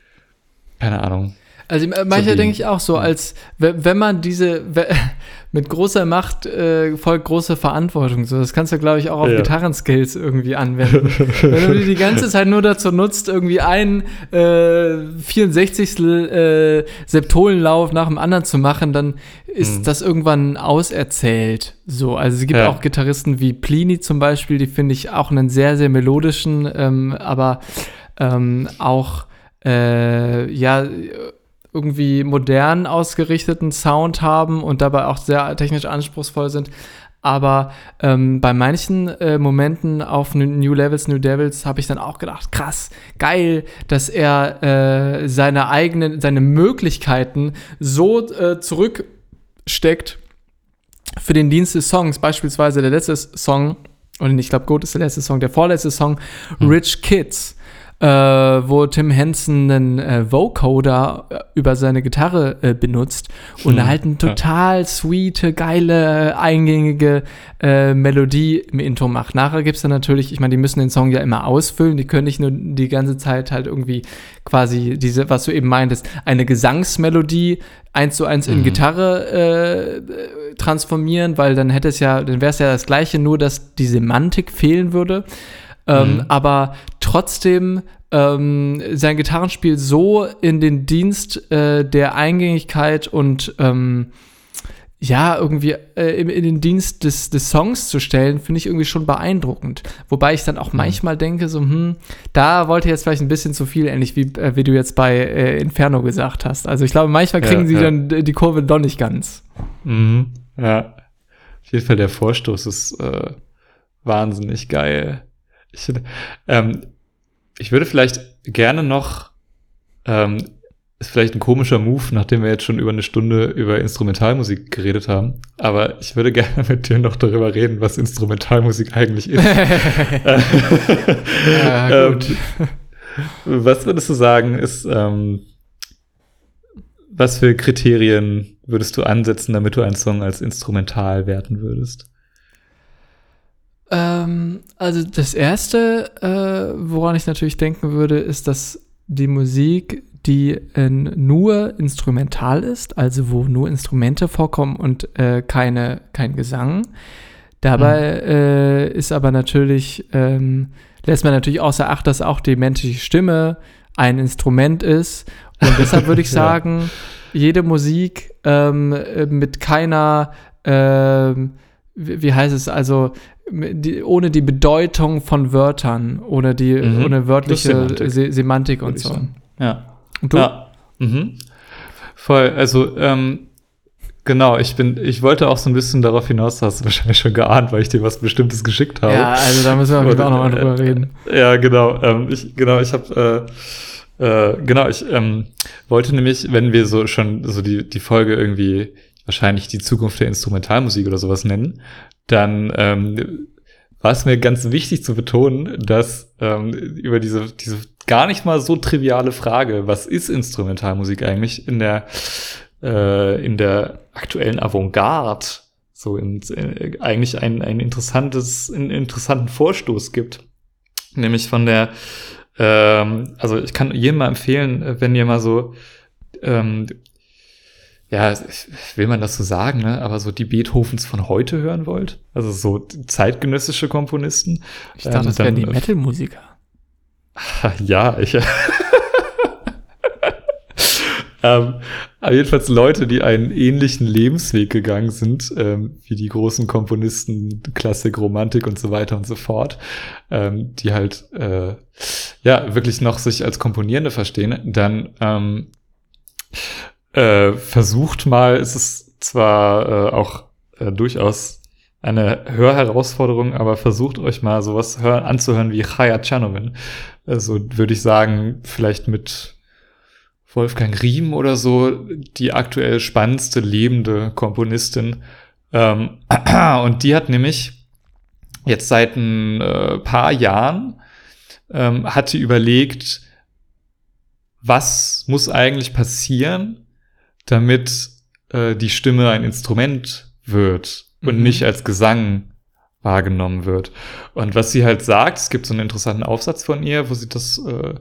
keine Ahnung, also manchmal denke ich auch so, als wenn man diese [LAUGHS] mit großer Macht äh, folgt große Verantwortung. So, das kannst du, glaube ich, auch auf ja. Gitarrenskills irgendwie anwenden. wenn du die die ganze Zeit nur dazu nutzt, irgendwie einen äh, 64. Äh, Septolenlauf nach dem anderen zu machen, dann ist mhm. das irgendwann auserzählt. So, also es gibt ja. auch Gitarristen wie Plini zum Beispiel, die finde ich auch einen sehr, sehr melodischen, ähm, aber ähm, auch äh, ja irgendwie modern ausgerichteten Sound haben und dabei auch sehr technisch anspruchsvoll sind. Aber ähm, bei manchen äh, Momenten auf New Levels, New Devils habe ich dann auch gedacht, krass, geil, dass er äh, seine eigenen, seine Möglichkeiten so äh, zurücksteckt für den Dienst des Songs. Beispielsweise der letzte Song, und ich glaube, Goat ist der letzte Song, der vorletzte Song, hm. Rich Kids äh, wo Tim Henson einen äh, Vocoder äh, über seine Gitarre äh, benutzt und hm, halt eine total ja. sweete, geile, eingängige äh, Melodie im Intro macht. Nachher gibt es dann natürlich, ich meine, die müssen den Song ja immer ausfüllen, die können nicht nur die ganze Zeit halt irgendwie quasi diese, was du eben meintest, eine Gesangsmelodie eins zu eins in mhm. Gitarre äh, transformieren, weil dann hätte es ja, dann wäre es ja das gleiche, nur dass die Semantik fehlen würde. Ähm, mhm. Aber trotzdem ähm, sein Gitarrenspiel so in den Dienst äh, der Eingängigkeit und ähm, ja, irgendwie äh, in, in, den Dienst des, des Songs zu stellen, finde ich irgendwie schon beeindruckend. Wobei ich dann auch mhm. manchmal denke, so, hm, da wollte jetzt vielleicht ein bisschen zu viel, ähnlich wie, äh, wie du jetzt bei äh, Inferno gesagt hast. Also ich glaube, manchmal kriegen ja, sie ja. dann die Kurve doch nicht ganz. Mhm. Ja. Auf jeden Fall der Vorstoß ist äh, wahnsinnig geil. Ich, ähm, ich würde vielleicht gerne noch, ähm, ist vielleicht ein komischer Move, nachdem wir jetzt schon über eine Stunde über Instrumentalmusik geredet haben, aber ich würde [LAUGHS] gerne mit dir noch darüber reden, was Instrumentalmusik eigentlich ist. [LAUGHS] [LAUGHS] ja, gut. Ähm, was würdest du sagen, ist, ähm, was für Kriterien würdest du ansetzen, damit du einen Song als instrumental werten würdest? Ähm, also das Erste, äh, woran ich natürlich denken würde, ist, dass die Musik, die äh, nur instrumental ist, also wo nur Instrumente vorkommen und äh, keine, kein Gesang. Dabei mhm. äh, ist aber natürlich, ähm, lässt man natürlich außer Acht, dass auch die menschliche Stimme ein Instrument ist. Und deshalb würde ich [LAUGHS] sagen, ja. jede Musik ähm, mit keiner, ähm, wie, wie heißt es, also die, ohne die Bedeutung von Wörtern, ohne die mhm. ohne wörtliche Semantik, Se Semantik und so. Ja. Und du? Ja. Mhm. Voll. Also ähm, genau. Ich bin. Ich wollte auch so ein bisschen darauf hinaus. Hast du wahrscheinlich schon geahnt, weil ich dir was Bestimmtes geschickt habe. Ja, also da müssen wir auch nochmal drüber reden. [LAUGHS] Ja, genau. Ähm, ich, genau. Ich habe. Äh, äh, genau, ich ähm, wollte nämlich, wenn wir so schon so die, die Folge irgendwie wahrscheinlich die Zukunft der Instrumentalmusik oder sowas nennen, dann ähm, war es mir ganz wichtig zu betonen, dass ähm, über diese, diese gar nicht mal so triviale Frage, was ist Instrumentalmusik eigentlich in der, äh, in der aktuellen Avantgarde so in, äh, eigentlich ein, ein interessantes, einen interessanten Vorstoß gibt. Nämlich von der, ähm, also ich kann jedem mal empfehlen, wenn ihr mal so ähm, ja, will man das so sagen, ne? aber so die Beethovens von heute hören wollt, also so zeitgenössische Komponisten. Ich dachte, ähm, das wären die Metal-Musiker. [LAUGHS] Ja, ich. [LAUGHS] ähm, aber jedenfalls Leute, die einen ähnlichen Lebensweg gegangen sind, ähm, wie die großen Komponisten, Klassik, Romantik und so weiter und so fort, ähm, die halt äh, ja wirklich noch sich als Komponierende verstehen, dann ähm, äh, versucht mal, ist es zwar äh, auch äh, durchaus eine Hörherausforderung, aber versucht euch mal sowas hör anzuhören wie Chaya Czernomin. Also würde ich sagen, vielleicht mit Wolfgang Riem oder so, die aktuell spannendste lebende Komponistin. Ähm, [CLEARS THROAT] und die hat nämlich jetzt seit ein äh, paar Jahren ähm, hat sie überlegt, was muss eigentlich passieren, damit äh, die Stimme ein Instrument wird und mhm. nicht als Gesang wahrgenommen wird. Und was sie halt sagt, es gibt so einen interessanten Aufsatz von ihr, wo sie das äh,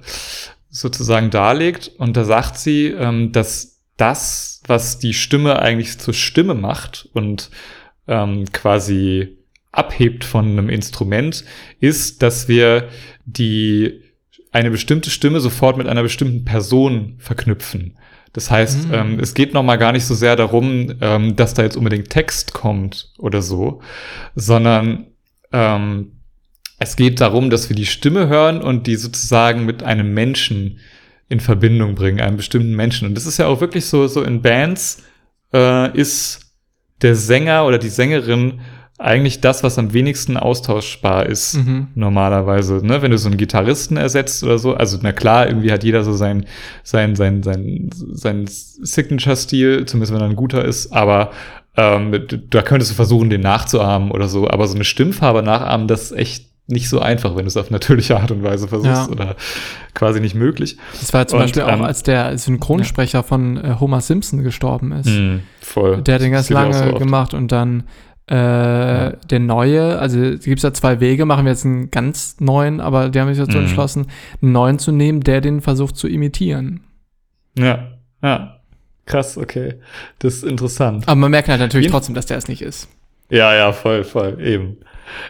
sozusagen darlegt. Und da sagt sie, ähm, dass das, was die Stimme eigentlich zur Stimme macht und ähm, quasi abhebt von einem Instrument, ist, dass wir die eine bestimmte Stimme sofort mit einer bestimmten Person verknüpfen. Das heißt, mhm. ähm, es geht noch mal gar nicht so sehr darum, ähm, dass da jetzt unbedingt Text kommt oder so, sondern ähm, es geht darum, dass wir die Stimme hören und die sozusagen mit einem Menschen in Verbindung bringen, einem bestimmten Menschen. Und das ist ja auch wirklich so, so in Bands äh, ist der Sänger oder die Sängerin eigentlich das, was am wenigsten austauschbar ist, mhm. normalerweise. Ne? Wenn du so einen Gitarristen ersetzt oder so, also na klar, irgendwie hat jeder so sein, sein, sein, sein, sein Signature-Stil, zumindest wenn er ein guter ist, aber ähm, da könntest du versuchen, den nachzuahmen oder so, aber so eine Stimmfarbe nachahmen, das ist echt nicht so einfach, wenn du es auf natürliche Art und Weise versuchst ja. oder quasi nicht möglich. Das war zum und, Beispiel ähm, auch, als der Synchronsprecher ja. von äh, Homer Simpson gestorben ist. Mm, voll. Der hat den ganz lange so gemacht und dann äh, ja. der neue, also gibt es da zwei Wege, machen wir jetzt einen ganz neuen, aber die haben sich dazu mm. entschlossen, einen neuen zu nehmen, der den versucht zu imitieren. Ja, ja. Krass, okay. Das ist interessant. Aber man merkt halt natürlich Jeden trotzdem, dass der es nicht ist. Ja, ja, voll, voll, eben.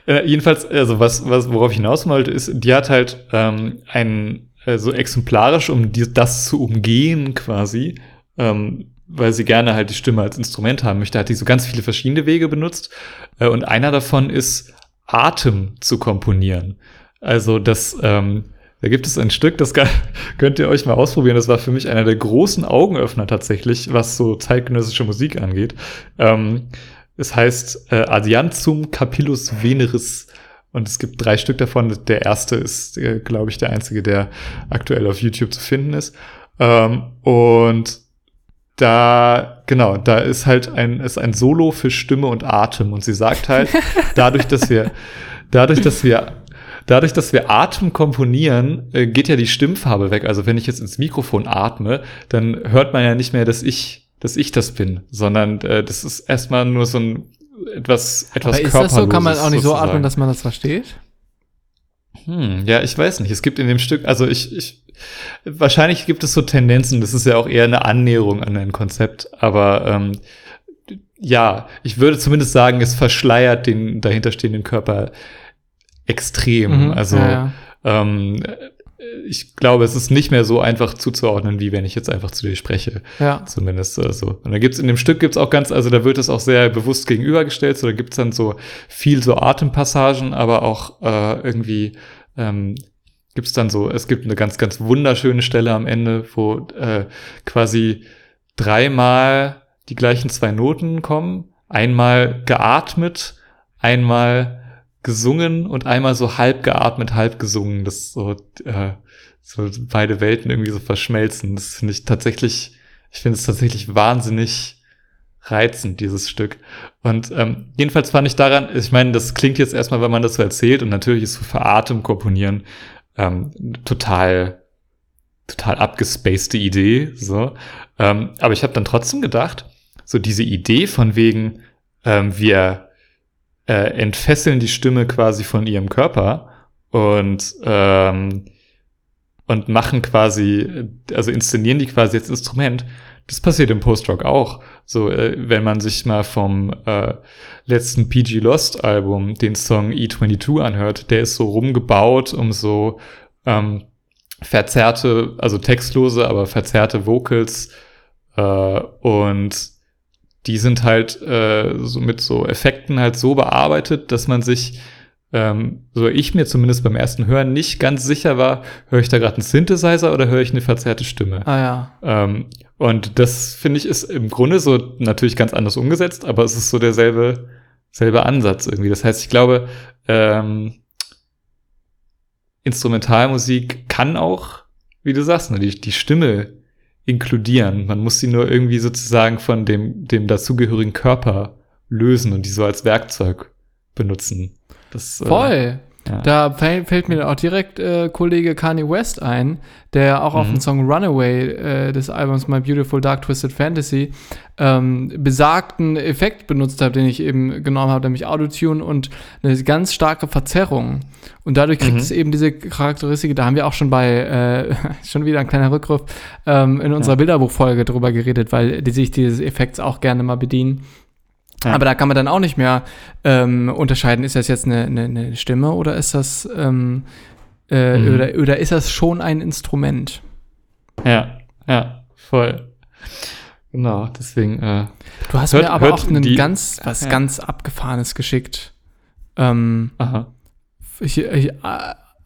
Äh, jedenfalls, also was, was, worauf ich hinaus wollte, ist, die hat halt ähm, ein, also exemplarisch, um die, das zu umgehen quasi, ähm, weil sie gerne halt die Stimme als Instrument haben möchte, hat die so ganz viele verschiedene Wege benutzt. Äh, und einer davon ist, Atem zu komponieren. Also das, ähm, da gibt es ein Stück, das [LAUGHS] könnt ihr euch mal ausprobieren. Das war für mich einer der großen Augenöffner tatsächlich, was so zeitgenössische Musik angeht. Ähm, es heißt äh, Adianzum Capillus Veneris und es gibt drei Stück davon. Der erste ist, äh, glaube ich, der einzige, der aktuell auf YouTube zu finden ist. Ähm, und da, genau, da ist halt ein, ist ein Solo für Stimme und Atem. Und sie sagt halt, [LAUGHS] dadurch, dass wir, dadurch, dass wir dadurch, dass wir Atem komponieren, äh, geht ja die Stimmfarbe weg. Also wenn ich jetzt ins Mikrofon atme, dann hört man ja nicht mehr, dass ich dass ich das bin, sondern äh, das ist erstmal nur so ein etwas etwas Aber ist das so? Kann man auch nicht sozusagen. so atmen, dass man das versteht? Hm, ja, ich weiß nicht. Es gibt in dem Stück, also ich, ich wahrscheinlich gibt es so Tendenzen. Das ist ja auch eher eine Annäherung an ein Konzept, aber ähm, ja, ich würde zumindest sagen, es verschleiert den dahinterstehenden Körper extrem. Mhm, also ja, ja. Ähm, ich glaube, es ist nicht mehr so einfach zuzuordnen, wie wenn ich jetzt einfach zu dir spreche. Ja. Zumindest äh, so. Und da gibt's in dem Stück gibt's auch ganz, also da wird es auch sehr bewusst gegenübergestellt. So, da gibt's dann so viel so Atempassagen, aber auch äh, irgendwie ähm, gibt's dann so, es gibt eine ganz, ganz wunderschöne Stelle am Ende, wo äh, quasi dreimal die gleichen zwei Noten kommen. Einmal geatmet, einmal gesungen und einmal so halb geatmet, halb gesungen, dass so, äh, so beide Welten irgendwie so verschmelzen. Das finde ich tatsächlich, ich finde es tatsächlich wahnsinnig reizend, dieses Stück. Und ähm, jedenfalls fand ich daran, ich meine, das klingt jetzt erstmal, wenn man das so erzählt, und natürlich ist so für Atem komponieren ähm, total, total abgespacede Idee. So. Ähm, aber ich habe dann trotzdem gedacht, so diese Idee von wegen, ähm, wir äh, entfesseln die Stimme quasi von ihrem Körper und ähm, und machen quasi, also inszenieren die quasi als Instrument. Das passiert im Post-Rock auch. So, äh, wenn man sich mal vom äh, letzten PG Lost Album den Song E22 anhört, der ist so rumgebaut, um so ähm, verzerrte, also textlose, aber verzerrte Vocals Äh, und die sind halt äh, so mit so Effekten halt so bearbeitet, dass man sich, ähm, so ich mir zumindest beim ersten Hören nicht ganz sicher war, höre ich da gerade einen Synthesizer oder höre ich eine verzerrte Stimme. Ah ja. Ähm, und das finde ich ist im Grunde so natürlich ganz anders umgesetzt, aber es ist so derselbe selbe Ansatz irgendwie. Das heißt, ich glaube, ähm, Instrumentalmusik kann auch, wie du sagst, ne, die, die Stimme inkludieren. Man muss sie nur irgendwie sozusagen von dem, dem dazugehörigen Körper lösen und die so als Werkzeug benutzen. Das, äh, Voll. Äh, ja. Da fällt mir auch direkt äh, Kollege Kanye West ein, der auch mhm. auf dem Song Runaway äh, des Albums My Beautiful Dark Twisted Fantasy ähm, besagten Effekt benutzt hat, den ich eben genommen habe, nämlich Autotune und eine ganz starke Verzerrung. Und dadurch kriegt mhm. es eben diese Charakteristik, da haben wir auch schon bei, äh, [LAUGHS] schon wieder ein kleiner Rückruf, ähm, in unserer ja. Bilderbuchfolge drüber geredet, weil die sich dieses Effekts auch gerne mal bedienen. Ja. Aber da kann man dann auch nicht mehr ähm, unterscheiden, ist das jetzt eine, eine, eine Stimme oder ist das ähm, äh, mhm. oder, oder ist das schon ein Instrument? Ja, ja, voll. Genau, deswegen. Äh, du hast hört, mir aber auch ein ganz, was ja. ganz Abgefahrenes geschickt. Ähm, Aha. Ich, ich,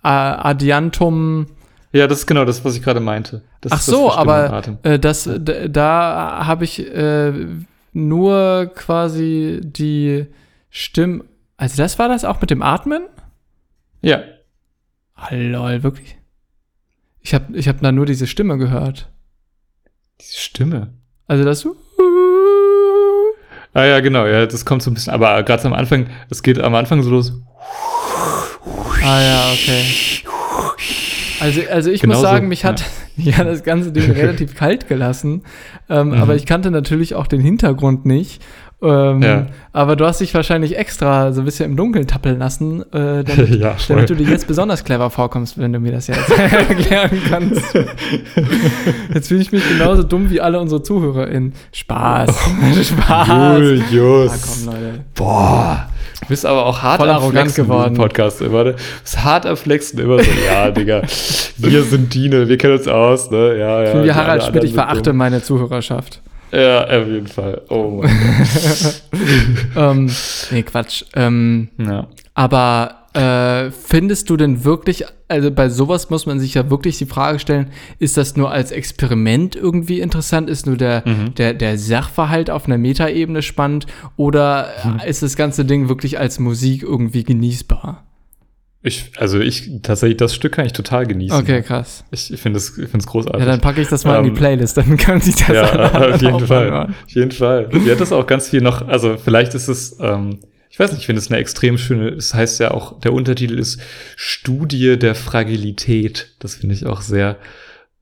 Adiantum. Ja, das ist genau das, was ich gerade meinte. Das Ach so, aber äh, das, da habe ich äh, nur quasi die Stimme. Also das war das auch mit dem Atmen? Ja. Oh, wirklich? Ich habe ich hab da nur diese Stimme gehört. Diese Stimme? Also das. Ah ja, genau, ja, das kommt so ein bisschen, aber gerade am Anfang, es geht am Anfang so los. Ah ja, okay. Also, also ich genau muss sagen, so, mich hat, ja. [LAUGHS] ja das ganze Ding [LAUGHS] relativ kalt gelassen. Ähm, mhm. Aber ich kannte natürlich auch den Hintergrund nicht. Ähm, ja. Aber du hast dich wahrscheinlich extra so ein bisschen im Dunkeln tappeln lassen, äh, damit, [LAUGHS] ja, damit, du dir jetzt besonders clever vorkommst, wenn du mir das jetzt [LAUGHS] [LAUGHS] erklären kannst. jetzt fühle ich mich genauso dumm wie alle unsere ZuhörerInnen. Spaß. Spaß. Julius. Ah, komm, Leute. Boah. Du bist aber auch hart Voll am Flexen geworden. Podcast immer. Ne? Du bist hart am Flexen immer so, ja, Digga, wir sind Dine, wir kennen uns aus, ne? Ja, ja. Ich bin wie Harald Schmidt, ich verachte meine Zuhörerschaft. Ja, auf jeden Fall. Oh mein Gott. [LAUGHS] ähm, nee, Quatsch. Ähm, ja. Aber äh, findest du denn wirklich, also bei sowas muss man sich ja wirklich die Frage stellen, ist das nur als Experiment irgendwie interessant? Ist nur der, mhm. der, der Sachverhalt auf einer Metaebene spannend? Oder mhm. ist das ganze Ding wirklich als Musik irgendwie genießbar? Ich, also ich, tatsächlich, das Stück kann ich total genießen. Okay, krass. Ich, ich finde es ich find's großartig. Ja, dann packe ich das mal ähm, in die ähm, Playlist, dann kann sich das Ja, [LAUGHS] auf jeden Fall. Auf jeden Fall. Die hat das auch ganz viel noch, also vielleicht ist es, ähm, ich weiß nicht, ich finde es eine extrem schöne, es heißt ja auch, der Untertitel ist Studie der Fragilität. Das finde ich auch sehr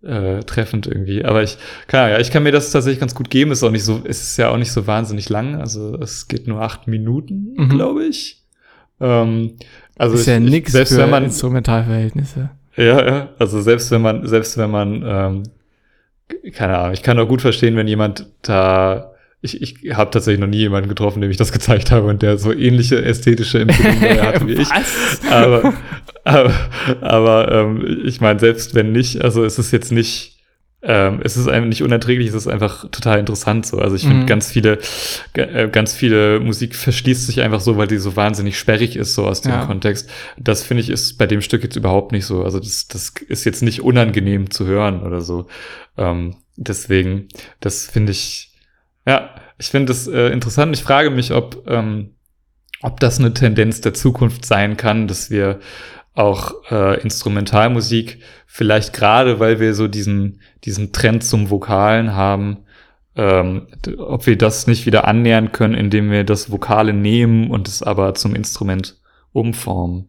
äh, treffend irgendwie. Aber ich kann ja, ich kann mir das tatsächlich ganz gut geben. Ist auch nicht so, es ist ja auch nicht so wahnsinnig lang. Also es geht nur acht Minuten, mhm. glaube ich. Ähm, also ist ich, ja nichts für wenn man, Instrumentalverhältnisse. Ja, ja. Also selbst wenn man, selbst wenn man, ähm, keine Ahnung, ich kann auch gut verstehen, wenn jemand da ich, ich habe tatsächlich noch nie jemanden getroffen, dem ich das [LAUGHS] gezeigt habe und der so ähnliche ästhetische Empfindungen hat wie ich. Aber, aber, aber ähm, ich meine, selbst wenn nicht, also es ist jetzt nicht, ähm, es ist einfach nicht unerträglich, es ist einfach total interessant so. Also ich finde mhm. ganz viele, äh, ganz viele Musik verschließt sich einfach so, weil die so wahnsinnig sperrig ist, so aus dem ja. Kontext. Das finde ich ist bei dem Stück jetzt überhaupt nicht so. Also das, das ist jetzt nicht unangenehm zu hören oder so. Ähm, deswegen, das finde ich, ja, ich finde es äh, interessant. Ich frage mich, ob, ähm, ob das eine Tendenz der Zukunft sein kann, dass wir auch äh, Instrumentalmusik. Vielleicht gerade, weil wir so diesen, diesen Trend zum Vokalen haben, ähm, ob wir das nicht wieder annähern können, indem wir das Vokale nehmen und es aber zum Instrument umformen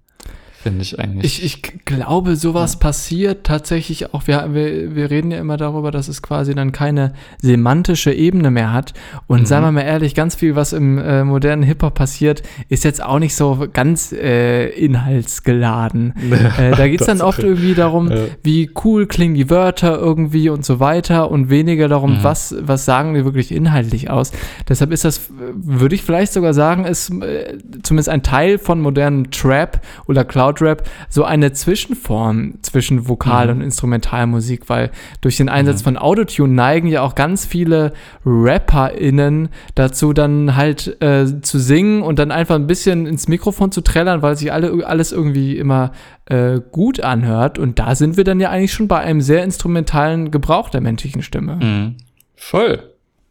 finde ich eigentlich. Ich, ich glaube, sowas ja. passiert tatsächlich auch. Wir, wir, wir reden ja immer darüber, dass es quasi dann keine semantische Ebene mehr hat. Und mhm. sagen wir mal ehrlich, ganz viel, was im äh, modernen Hip-Hop passiert, ist jetzt auch nicht so ganz äh, inhaltsgeladen. [LAUGHS] äh, da geht es dann oft irgendwie darum, ja. wie cool klingen die Wörter irgendwie und so weiter und weniger darum, mhm. was, was sagen wir wirklich inhaltlich aus. Deshalb ist das, würde ich vielleicht sogar sagen, ist äh, zumindest ein Teil von modernen Trap oder Cloud Cloud-Rap so eine Zwischenform zwischen Vokal- Mhm. und Instrumentalmusik, weil durch den Einsatz Mhm. von Autotune neigen ja auch ganz viele RapperInnen dazu, dann halt äh, zu singen und dann einfach ein bisschen ins Mikrofon zu trällern, weil sich alle, alles irgendwie immer äh, gut anhört. Und da sind wir dann ja eigentlich schon bei einem sehr instrumentalen Gebrauch der menschlichen Stimme. Mhm. Voll.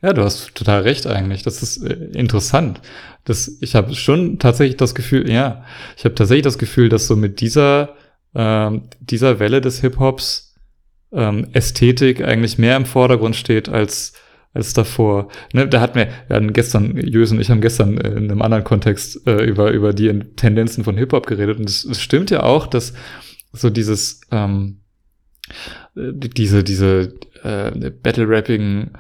Ja, du hast total recht eigentlich. Das ist äh, interessant. Das, ich habe schon tatsächlich das Gefühl, ja, ich habe tatsächlich das Gefühl, dass so mit dieser, ähm, dieser Welle des Hip-Hops ähm, Ästhetik eigentlich mehr im Vordergrund steht als als davor. Ne, da hat mir wir hatten gestern, Jös und ich haben gestern in einem anderen Kontext äh, über, über die Tendenzen von Hip-Hop geredet. Und es, es stimmt ja auch, dass so dieses, ähm, äh, diese, diese äh, Battle-Rapping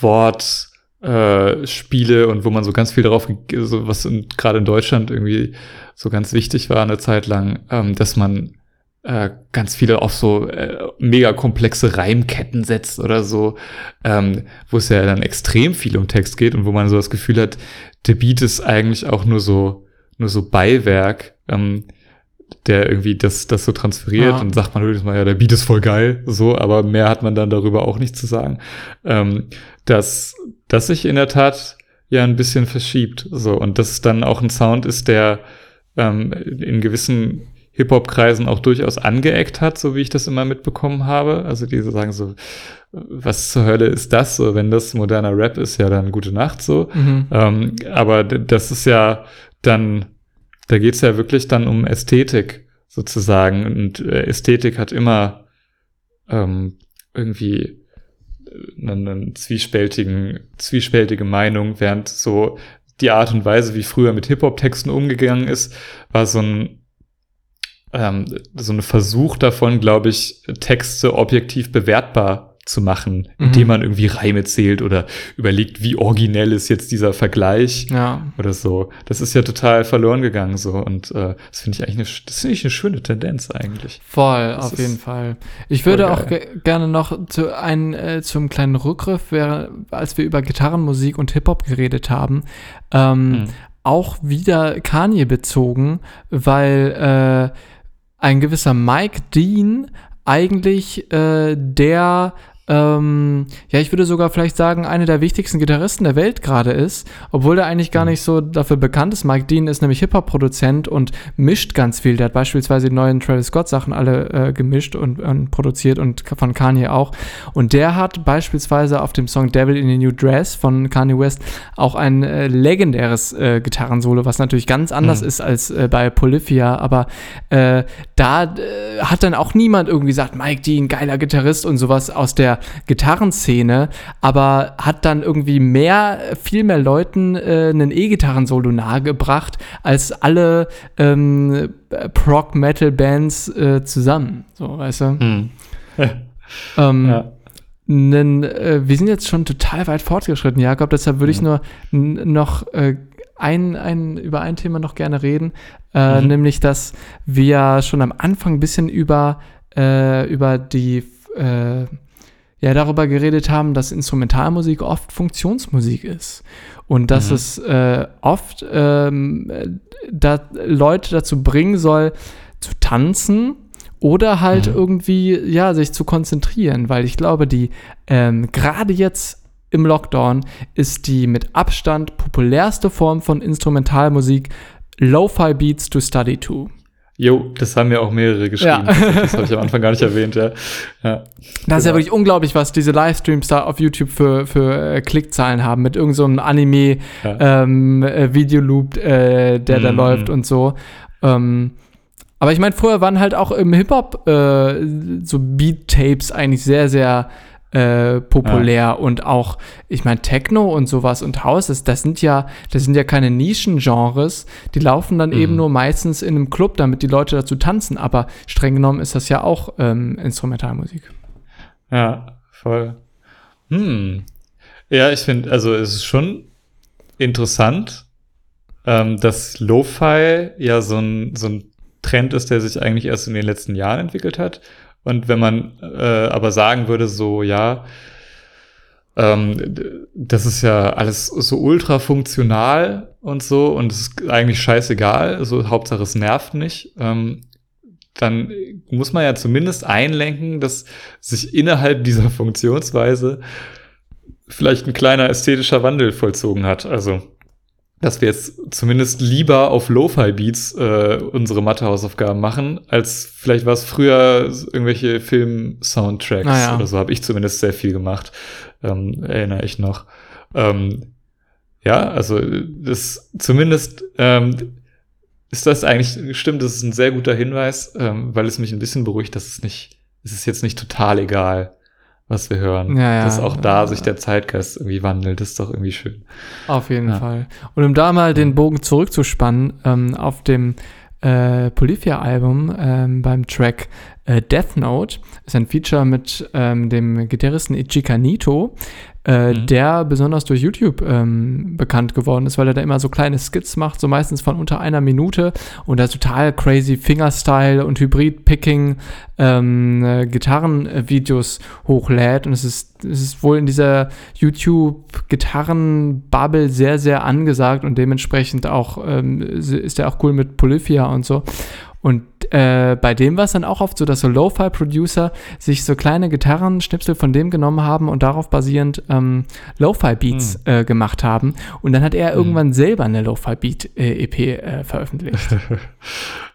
Wort äh, und wo man so ganz viel darauf, so was gerade in Deutschland irgendwie so ganz wichtig war eine Zeit lang, ähm, dass man äh, ganz viele auf so äh, mega komplexe Reimketten setzt oder so, ähm, wo es ja dann extrem viel um Text geht und wo man so das Gefühl hat, der Beat ist eigentlich auch nur so nur so Beiwerk, ähm, der irgendwie das das so transferiert Ja. und sagt man höchstens mal, ja, der Beat ist voll geil, so, aber mehr hat man dann darüber auch nicht zu sagen. Ähm, dass das sich in der Tat ja ein bisschen verschiebt, so und dass es dann auch ein Sound ist, der ähm, in gewissen Hip-Hop-Kreisen auch durchaus angeeckt hat, so wie ich das immer mitbekommen habe. Also diese sagen so, was zur Hölle ist das? So, wenn das moderner Rap ist, ja dann gute Nacht so. Mhm. Ähm, aber das ist ja dann, da geht's ja wirklich dann um Ästhetik sozusagen. Und äh, Ästhetik hat immer ähm, irgendwie äh, einen, einen zwiespältigen, zwiespältige Meinung, während so die Art und Weise, wie früher mit Hip-Hop-Texten umgegangen ist, war so ein ähm, so ein Versuch davon, glaube ich, Texte objektiv bewertbar zu machen, Mhm. indem man irgendwie Reime zählt oder überlegt, wie originell ist jetzt dieser Vergleich Ja. oder so. Das ist ja total verloren gegangen so und äh, das finde ich eigentlich eine, das finde ich eine schöne Tendenz eigentlich. Voll, Das auf jeden Fall. Ich würde auch ge gerne noch zu ein, äh, zum kleinen Rückgriff, wäre, als wir über Gitarrenmusik und Hip-Hop geredet haben, ähm, Mhm. auch wieder Kanye bezogen, weil äh, ein gewisser Mike Dean eigentlich äh, der ähm, ja, ich würde sogar vielleicht sagen, einer der wichtigsten Gitarristen der Welt gerade ist, obwohl der eigentlich gar Mhm. nicht so dafür bekannt ist. Mike Dean ist nämlich Hip-Hop-Produzent und mischt ganz viel. Der hat beispielsweise die neuen Travis Scott-Sachen alle äh, gemischt und, und produziert und von Kanye auch. Und der hat beispielsweise auf dem Song Devil in a New Dress von Kanye West auch ein äh, legendäres äh, Gitarrensolo, was natürlich ganz anders Mhm. ist als äh, bei Polyphia, aber äh, da äh, hat dann auch niemand irgendwie gesagt, Mike Dean, geiler Gitarrist und sowas aus der Gitarrenszene, aber hat dann irgendwie mehr, viel mehr Leuten äh, einen E-Gitarren-Solo nahegebracht als alle ähm, Prog-Metal-Bands äh, zusammen. So, weißt du? Mhm. [LAUGHS] Ähm, Ja. nen, äh, wir sind jetzt schon total weit fortgeschritten, Jakob, deshalb würde ich nur noch äh, ein, ein, über ein Thema noch gerne reden, äh, Mhm. nämlich, dass wir schon am Anfang ein bisschen über, äh, über die, äh, ja, darüber geredet haben, dass Instrumentalmusik oft Funktionsmusik ist und dass Mhm. es äh, oft ähm, äh, da Leute dazu bringen soll, zu tanzen oder halt Mhm. irgendwie, ja, sich zu konzentrieren, weil ich glaube, die, ähm, gerade jetzt im Lockdown ist die mit Abstand populärste Form von Instrumentalmusik Lo-Fi Beats to Study to. Jo, das haben ja auch mehrere geschrieben. Ja. Das habe ich am Anfang gar nicht erwähnt, ja. ja. Das ist ja Genau. wirklich unglaublich, was diese Livestreams da auf YouTube für, für äh, Klickzahlen haben, mit irgendeinem so einem Anime Ja. ähm, äh, äh, der da Mhm. läuft und so. Ähm, aber ich meine, früher waren halt auch im Hip-Hop äh, so Beat-Tapes eigentlich sehr, sehr äh, populär und auch, ich meine, Techno und sowas und House, das, das sind ja, das sind ja keine Nischengenres, die laufen dann eben Mhm. nur meistens in einem Club, damit die Leute dazu tanzen, aber streng genommen ist das ja auch ähm, Instrumentalmusik. Ja, voll. Hm. Ja, ich finde, also es ist schon interessant, ähm, dass Lo-Fi ja so ein, so ein Trend ist, der sich eigentlich erst in den letzten Jahren entwickelt hat. Und wenn man äh, aber sagen würde, so, ja, ähm, das ist ja alles so ultra funktional und so und es ist eigentlich scheißegal, so Hauptsache es nervt nicht, ähm, dann muss man ja zumindest einlenken, dass sich innerhalb dieser Funktionsweise vielleicht ein kleiner ästhetischer Wandel vollzogen hat. Also, dass wir jetzt zumindest lieber auf Lo-Fi-Beats äh, unsere Mathehausaufgaben machen, als vielleicht war es früher irgendwelche Film-Soundtracks Naja. oder so, habe ich zumindest sehr viel gemacht, ähm, erinnere ich noch. Ähm, ja, also das zumindest ähm, ist das eigentlich, stimmt, das ist ein sehr guter Hinweis, ähm, weil es mich ein bisschen beruhigt, dass es nicht, es ist jetzt nicht total egal, was wir hören. Ja, ja. dass auch da sich der Zeitgeist irgendwie wandelt, ist doch irgendwie schön. Auf jeden Ja. Fall. Und um da mal den Bogen zurückzuspannen, ähm, auf dem äh, Polyphia-Album ähm, beim Track äh, Death Note ist ein Feature mit ähm, dem Gitarristen Ichika Nito, äh, Mhm. der besonders durch YouTube ähm, bekannt geworden ist, weil er da immer so kleine Skits macht, so meistens von unter einer Minute und da total crazy Fingerstyle und Hybrid-Picking ähm, äh, Gitarrenvideos hochlädt und es ist, es ist wohl in dieser YouTube-Gitarren-Bubble sehr, sehr angesagt und dementsprechend auch ähm, ist er auch cool mit Polyphia und so. Und äh, bei dem war es dann auch oft so, dass so Lo-Fi-Producer sich so kleine Gitarrenschnipsel von dem genommen haben und darauf basierend ähm, Lo-Fi-Beats äh, gemacht haben. Und dann hat er irgendwann selber eine Lo-Fi-Beat-EP äh, veröffentlicht. [LAUGHS]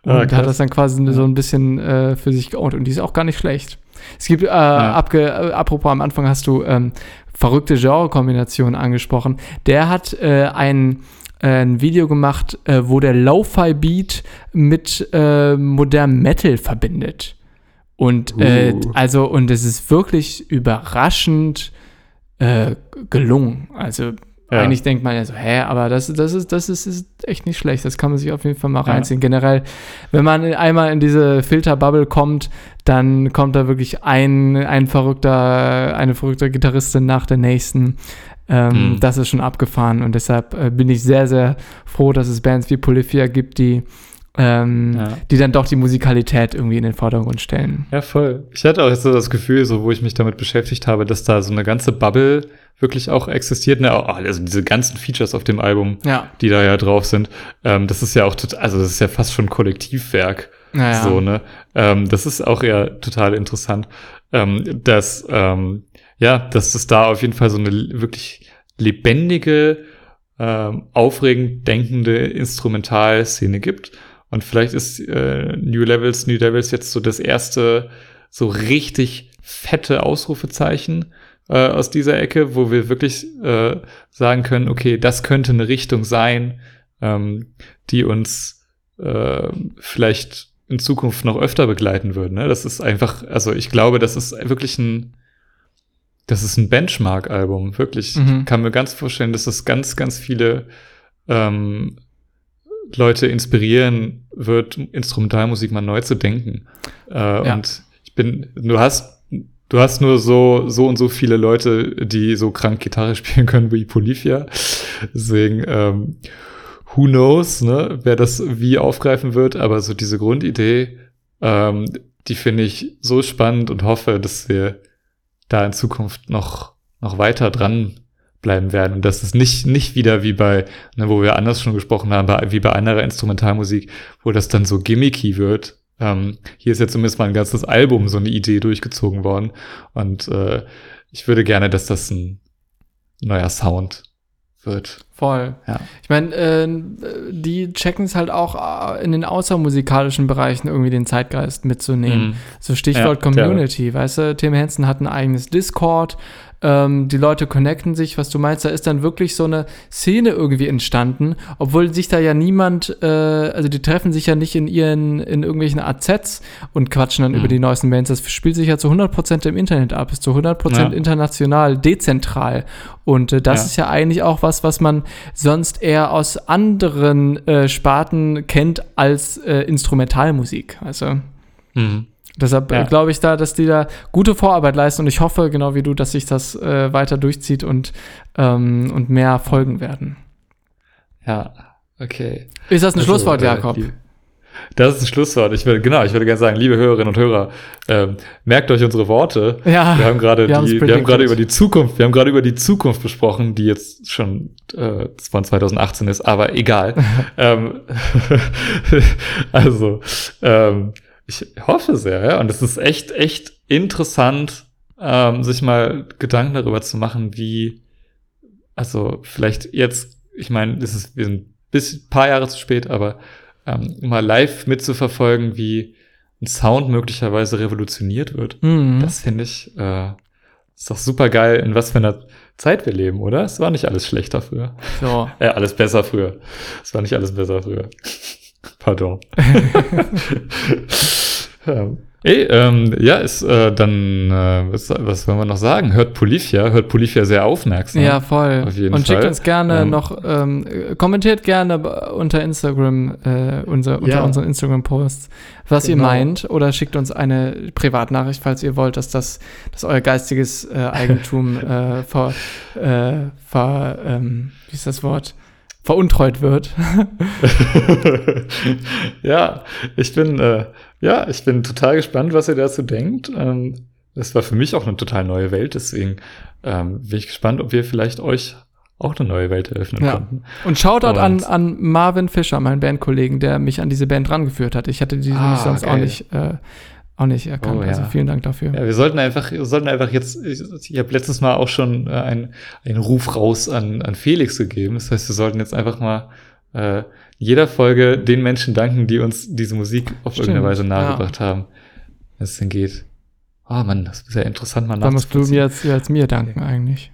Und Ah, hat das dann quasi so ein bisschen äh, für sich geowned. Und die ist auch gar nicht schlecht. Es gibt, äh, abge, äh, apropos am Anfang hast du ähm, verrückte Genre-Kombinationen angesprochen. Der hat äh, ein, äh, ein Video gemacht, äh, wo der Lo-Fi-Beat mit äh, modernem Metal verbindet. Und äh, Uh. also, und es ist wirklich überraschend äh, gelungen. Also Ja. eigentlich denkt man ja so, hä, aber das, das, ist, das ist, ist echt nicht schlecht. Das kann man sich auf jeden Fall mal Ja. reinziehen. Generell, wenn man einmal in diese Filterbubble kommt, dann kommt da wirklich ein, ein verrückter, eine verrückte Gitarristin nach der nächsten. Ähm, Mhm. Das ist schon abgefahren und deshalb äh, bin ich sehr, sehr froh, dass es Bands wie Polyphia gibt, die, ähm, Ja. die dann doch die Musikalität irgendwie in den Vordergrund stellen. Ja, voll. Ich hatte auch jetzt so das Gefühl, so wo ich mich damit beschäftigt habe, dass da so eine ganze Bubble wirklich auch existiert. Ne? Auch- Also diese ganzen Features auf dem Album, Ja, die da ja drauf sind, ähm, das ist ja auch total, also das ist ja fast schon Kollektivwerk. naja. So, ne? Ähm, das ist auch ja total interessant, ähm, dass, ähm, ja, dass es da auf jeden Fall so eine wirklich lebendige, ähm, aufregend denkende Instrumentalszene gibt. Und vielleicht ist äh, New Levels, New Devils jetzt so das erste so richtig fette Ausrufezeichen äh, aus dieser Ecke, wo wir wirklich äh, sagen können, okay, das könnte eine Richtung sein, ähm, die uns äh, vielleicht in Zukunft noch öfter begleiten würde. Ne? Das ist einfach, also ich glaube, das ist wirklich ein, das ist ein Benchmark-Album, wirklich. Mhm. Ich kann mir ganz vorstellen, dass das ganz, ganz viele ähm, Leute inspirieren wird, Instrumentalmusik mal neu zu denken. Äh, Ja. Und ich bin, du hast, du hast nur so, so und so viele Leute, die so krank Gitarre [LAUGHS] spielen können wie Polyphia. Deswegen, ähm, who knows, ne, wer das wie aufgreifen wird, aber so diese Grundidee, ähm, die finde ich so spannend und hoffe, dass wir da in Zukunft noch, noch weiter dran bleiben werden und dass es nicht, nicht wieder wie bei, ne, wo wir anders schon gesprochen haben, bei, wie bei anderer Instrumentalmusik, wo das dann so gimmicky wird. Ähm, hier ist ja zumindest mal ein ganzes Album so eine Idee durchgezogen worden und äh, ich würde gerne, dass das ein neuer Sound wird. Voll. Ja. Ich meine, äh, die checken es halt auch äh, in den außermusikalischen Bereichen irgendwie den Zeitgeist mitzunehmen. Mhm. So Stichwort Ja, Community, weißt du, Tim Henson hat ein eigenes Discord, ähm, die Leute connecten sich, was du meinst, da ist dann wirklich so eine Szene irgendwie entstanden, obwohl sich da ja niemand, äh, also die treffen sich ja nicht in ihren, in irgendwelchen AZs und quatschen dann Mhm. über die neuesten Bands, das spielt sich ja zu 100% im Internet ab, ist zu 100% Ja. international, dezentral und äh, das Ja. ist ja eigentlich auch was, was man sonst eher aus anderen äh, Sparten kennt als äh, Instrumentalmusik, also Mhm. Deshalb Ja. äh, glaube ich da, dass die da gute Vorarbeit leisten und ich hoffe, genau wie du, dass sich das äh, weiter durchzieht und, ähm, und mehr folgen werden. Ja, okay. Ist das ein Also, Schlusswort, äh, Jakob? die- Das ist ein Schlusswort. Ich würde, genau, ich würde gerne sagen, liebe Hörerinnen und Hörer, ähm, merkt euch unsere Worte. ja, Wir haben gerade wir die, wir haben gerade über die Zukunft, wir haben gerade über die Zukunft besprochen, die jetzt schon äh, von 2018 ist, aber egal. [LAUGHS] ähm, [LAUGHS] also, ähm, Ich hoffe sehr, ja. Und es ist echt, echt interessant, ähm, sich mal Gedanken darüber zu machen, wie, also vielleicht jetzt, ich meine, das ist, wir sind bis paar Jahre zu spät, aber ähm, mal live mitzuverfolgen, wie ein Sound möglicherweise revolutioniert wird. Mhm. Das finde ich, äh, ist doch super geil, in was für einer Zeit wir leben, oder? Es war nicht alles schlechter früher. So. [LAUGHS] äh, alles besser früher. Es war nicht alles besser früher. Pardon. [LAUGHS] [LAUGHS] ja. Ey, ähm, ja, ist äh, dann, äh, was, was wollen wir noch sagen? Hört Polifia, hört Polifia sehr aufmerksam. Ja, voll. Auf jeden Und Fall. schickt uns gerne ähm, noch, ähm, kommentiert gerne unter Instagram, äh, unser, unter ja. unseren Instagram-Posts, was genau. ihr meint. Oder schickt uns eine Privatnachricht, falls ihr wollt, dass das, dass euer geistiges äh, Eigentum äh, ver, äh, ver ähm, wie ist das Wort? Veruntreut wird. [LAUGHS] [LAUGHS] ja, ich bin, äh, ja, ich bin total gespannt, was ihr dazu denkt. Ähm, das war für mich auch eine total neue Welt, deswegen ähm, bin ich gespannt, ob wir vielleicht euch auch eine neue Welt eröffnen ja. konnten. Und Shoutout an, an Marvin Fischer, meinen Bandkollegen, der mich an diese Band rangeführt hat. Ich hatte die ah, sonst geil. auch nicht äh, auch nicht erkannt. Oh, also ja. Also vielen Dank dafür. Ja, wir sollten einfach, wir sollten einfach jetzt, ich, ich habe letztes Mal auch schon äh, einen, einen Ruf raus an, an Felix gegeben. Das heißt, wir sollten jetzt einfach mal äh, jeder Folge den Menschen danken, die uns diese Musik auf Stimmt, irgendeine Weise nahegebracht ja. haben. Wenn es denn geht. Oh Mann, das ist ja interessant, mal Da musst du mir jetzt, jetzt mir danken eigentlich.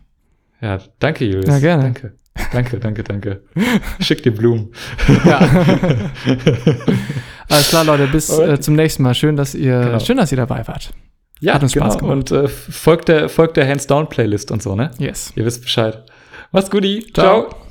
Ja, danke, Julius. Ja, gerne. Danke. Danke, danke, danke. Schick dir Blumen. [LAUGHS] [LAUGHS] Ja. [LAUGHS] Alles klar, Leute, bis äh, zum nächsten Mal. Schön, dass ihr, genau. schön, dass ihr dabei wart. Ja, Hat uns genau. Spaß gemacht. Und äh, folgt der, folgt der Hands-Down-Playlist und so, ne? Yes. Ihr wisst Bescheid. Macht's gut. Ciao. Ciao.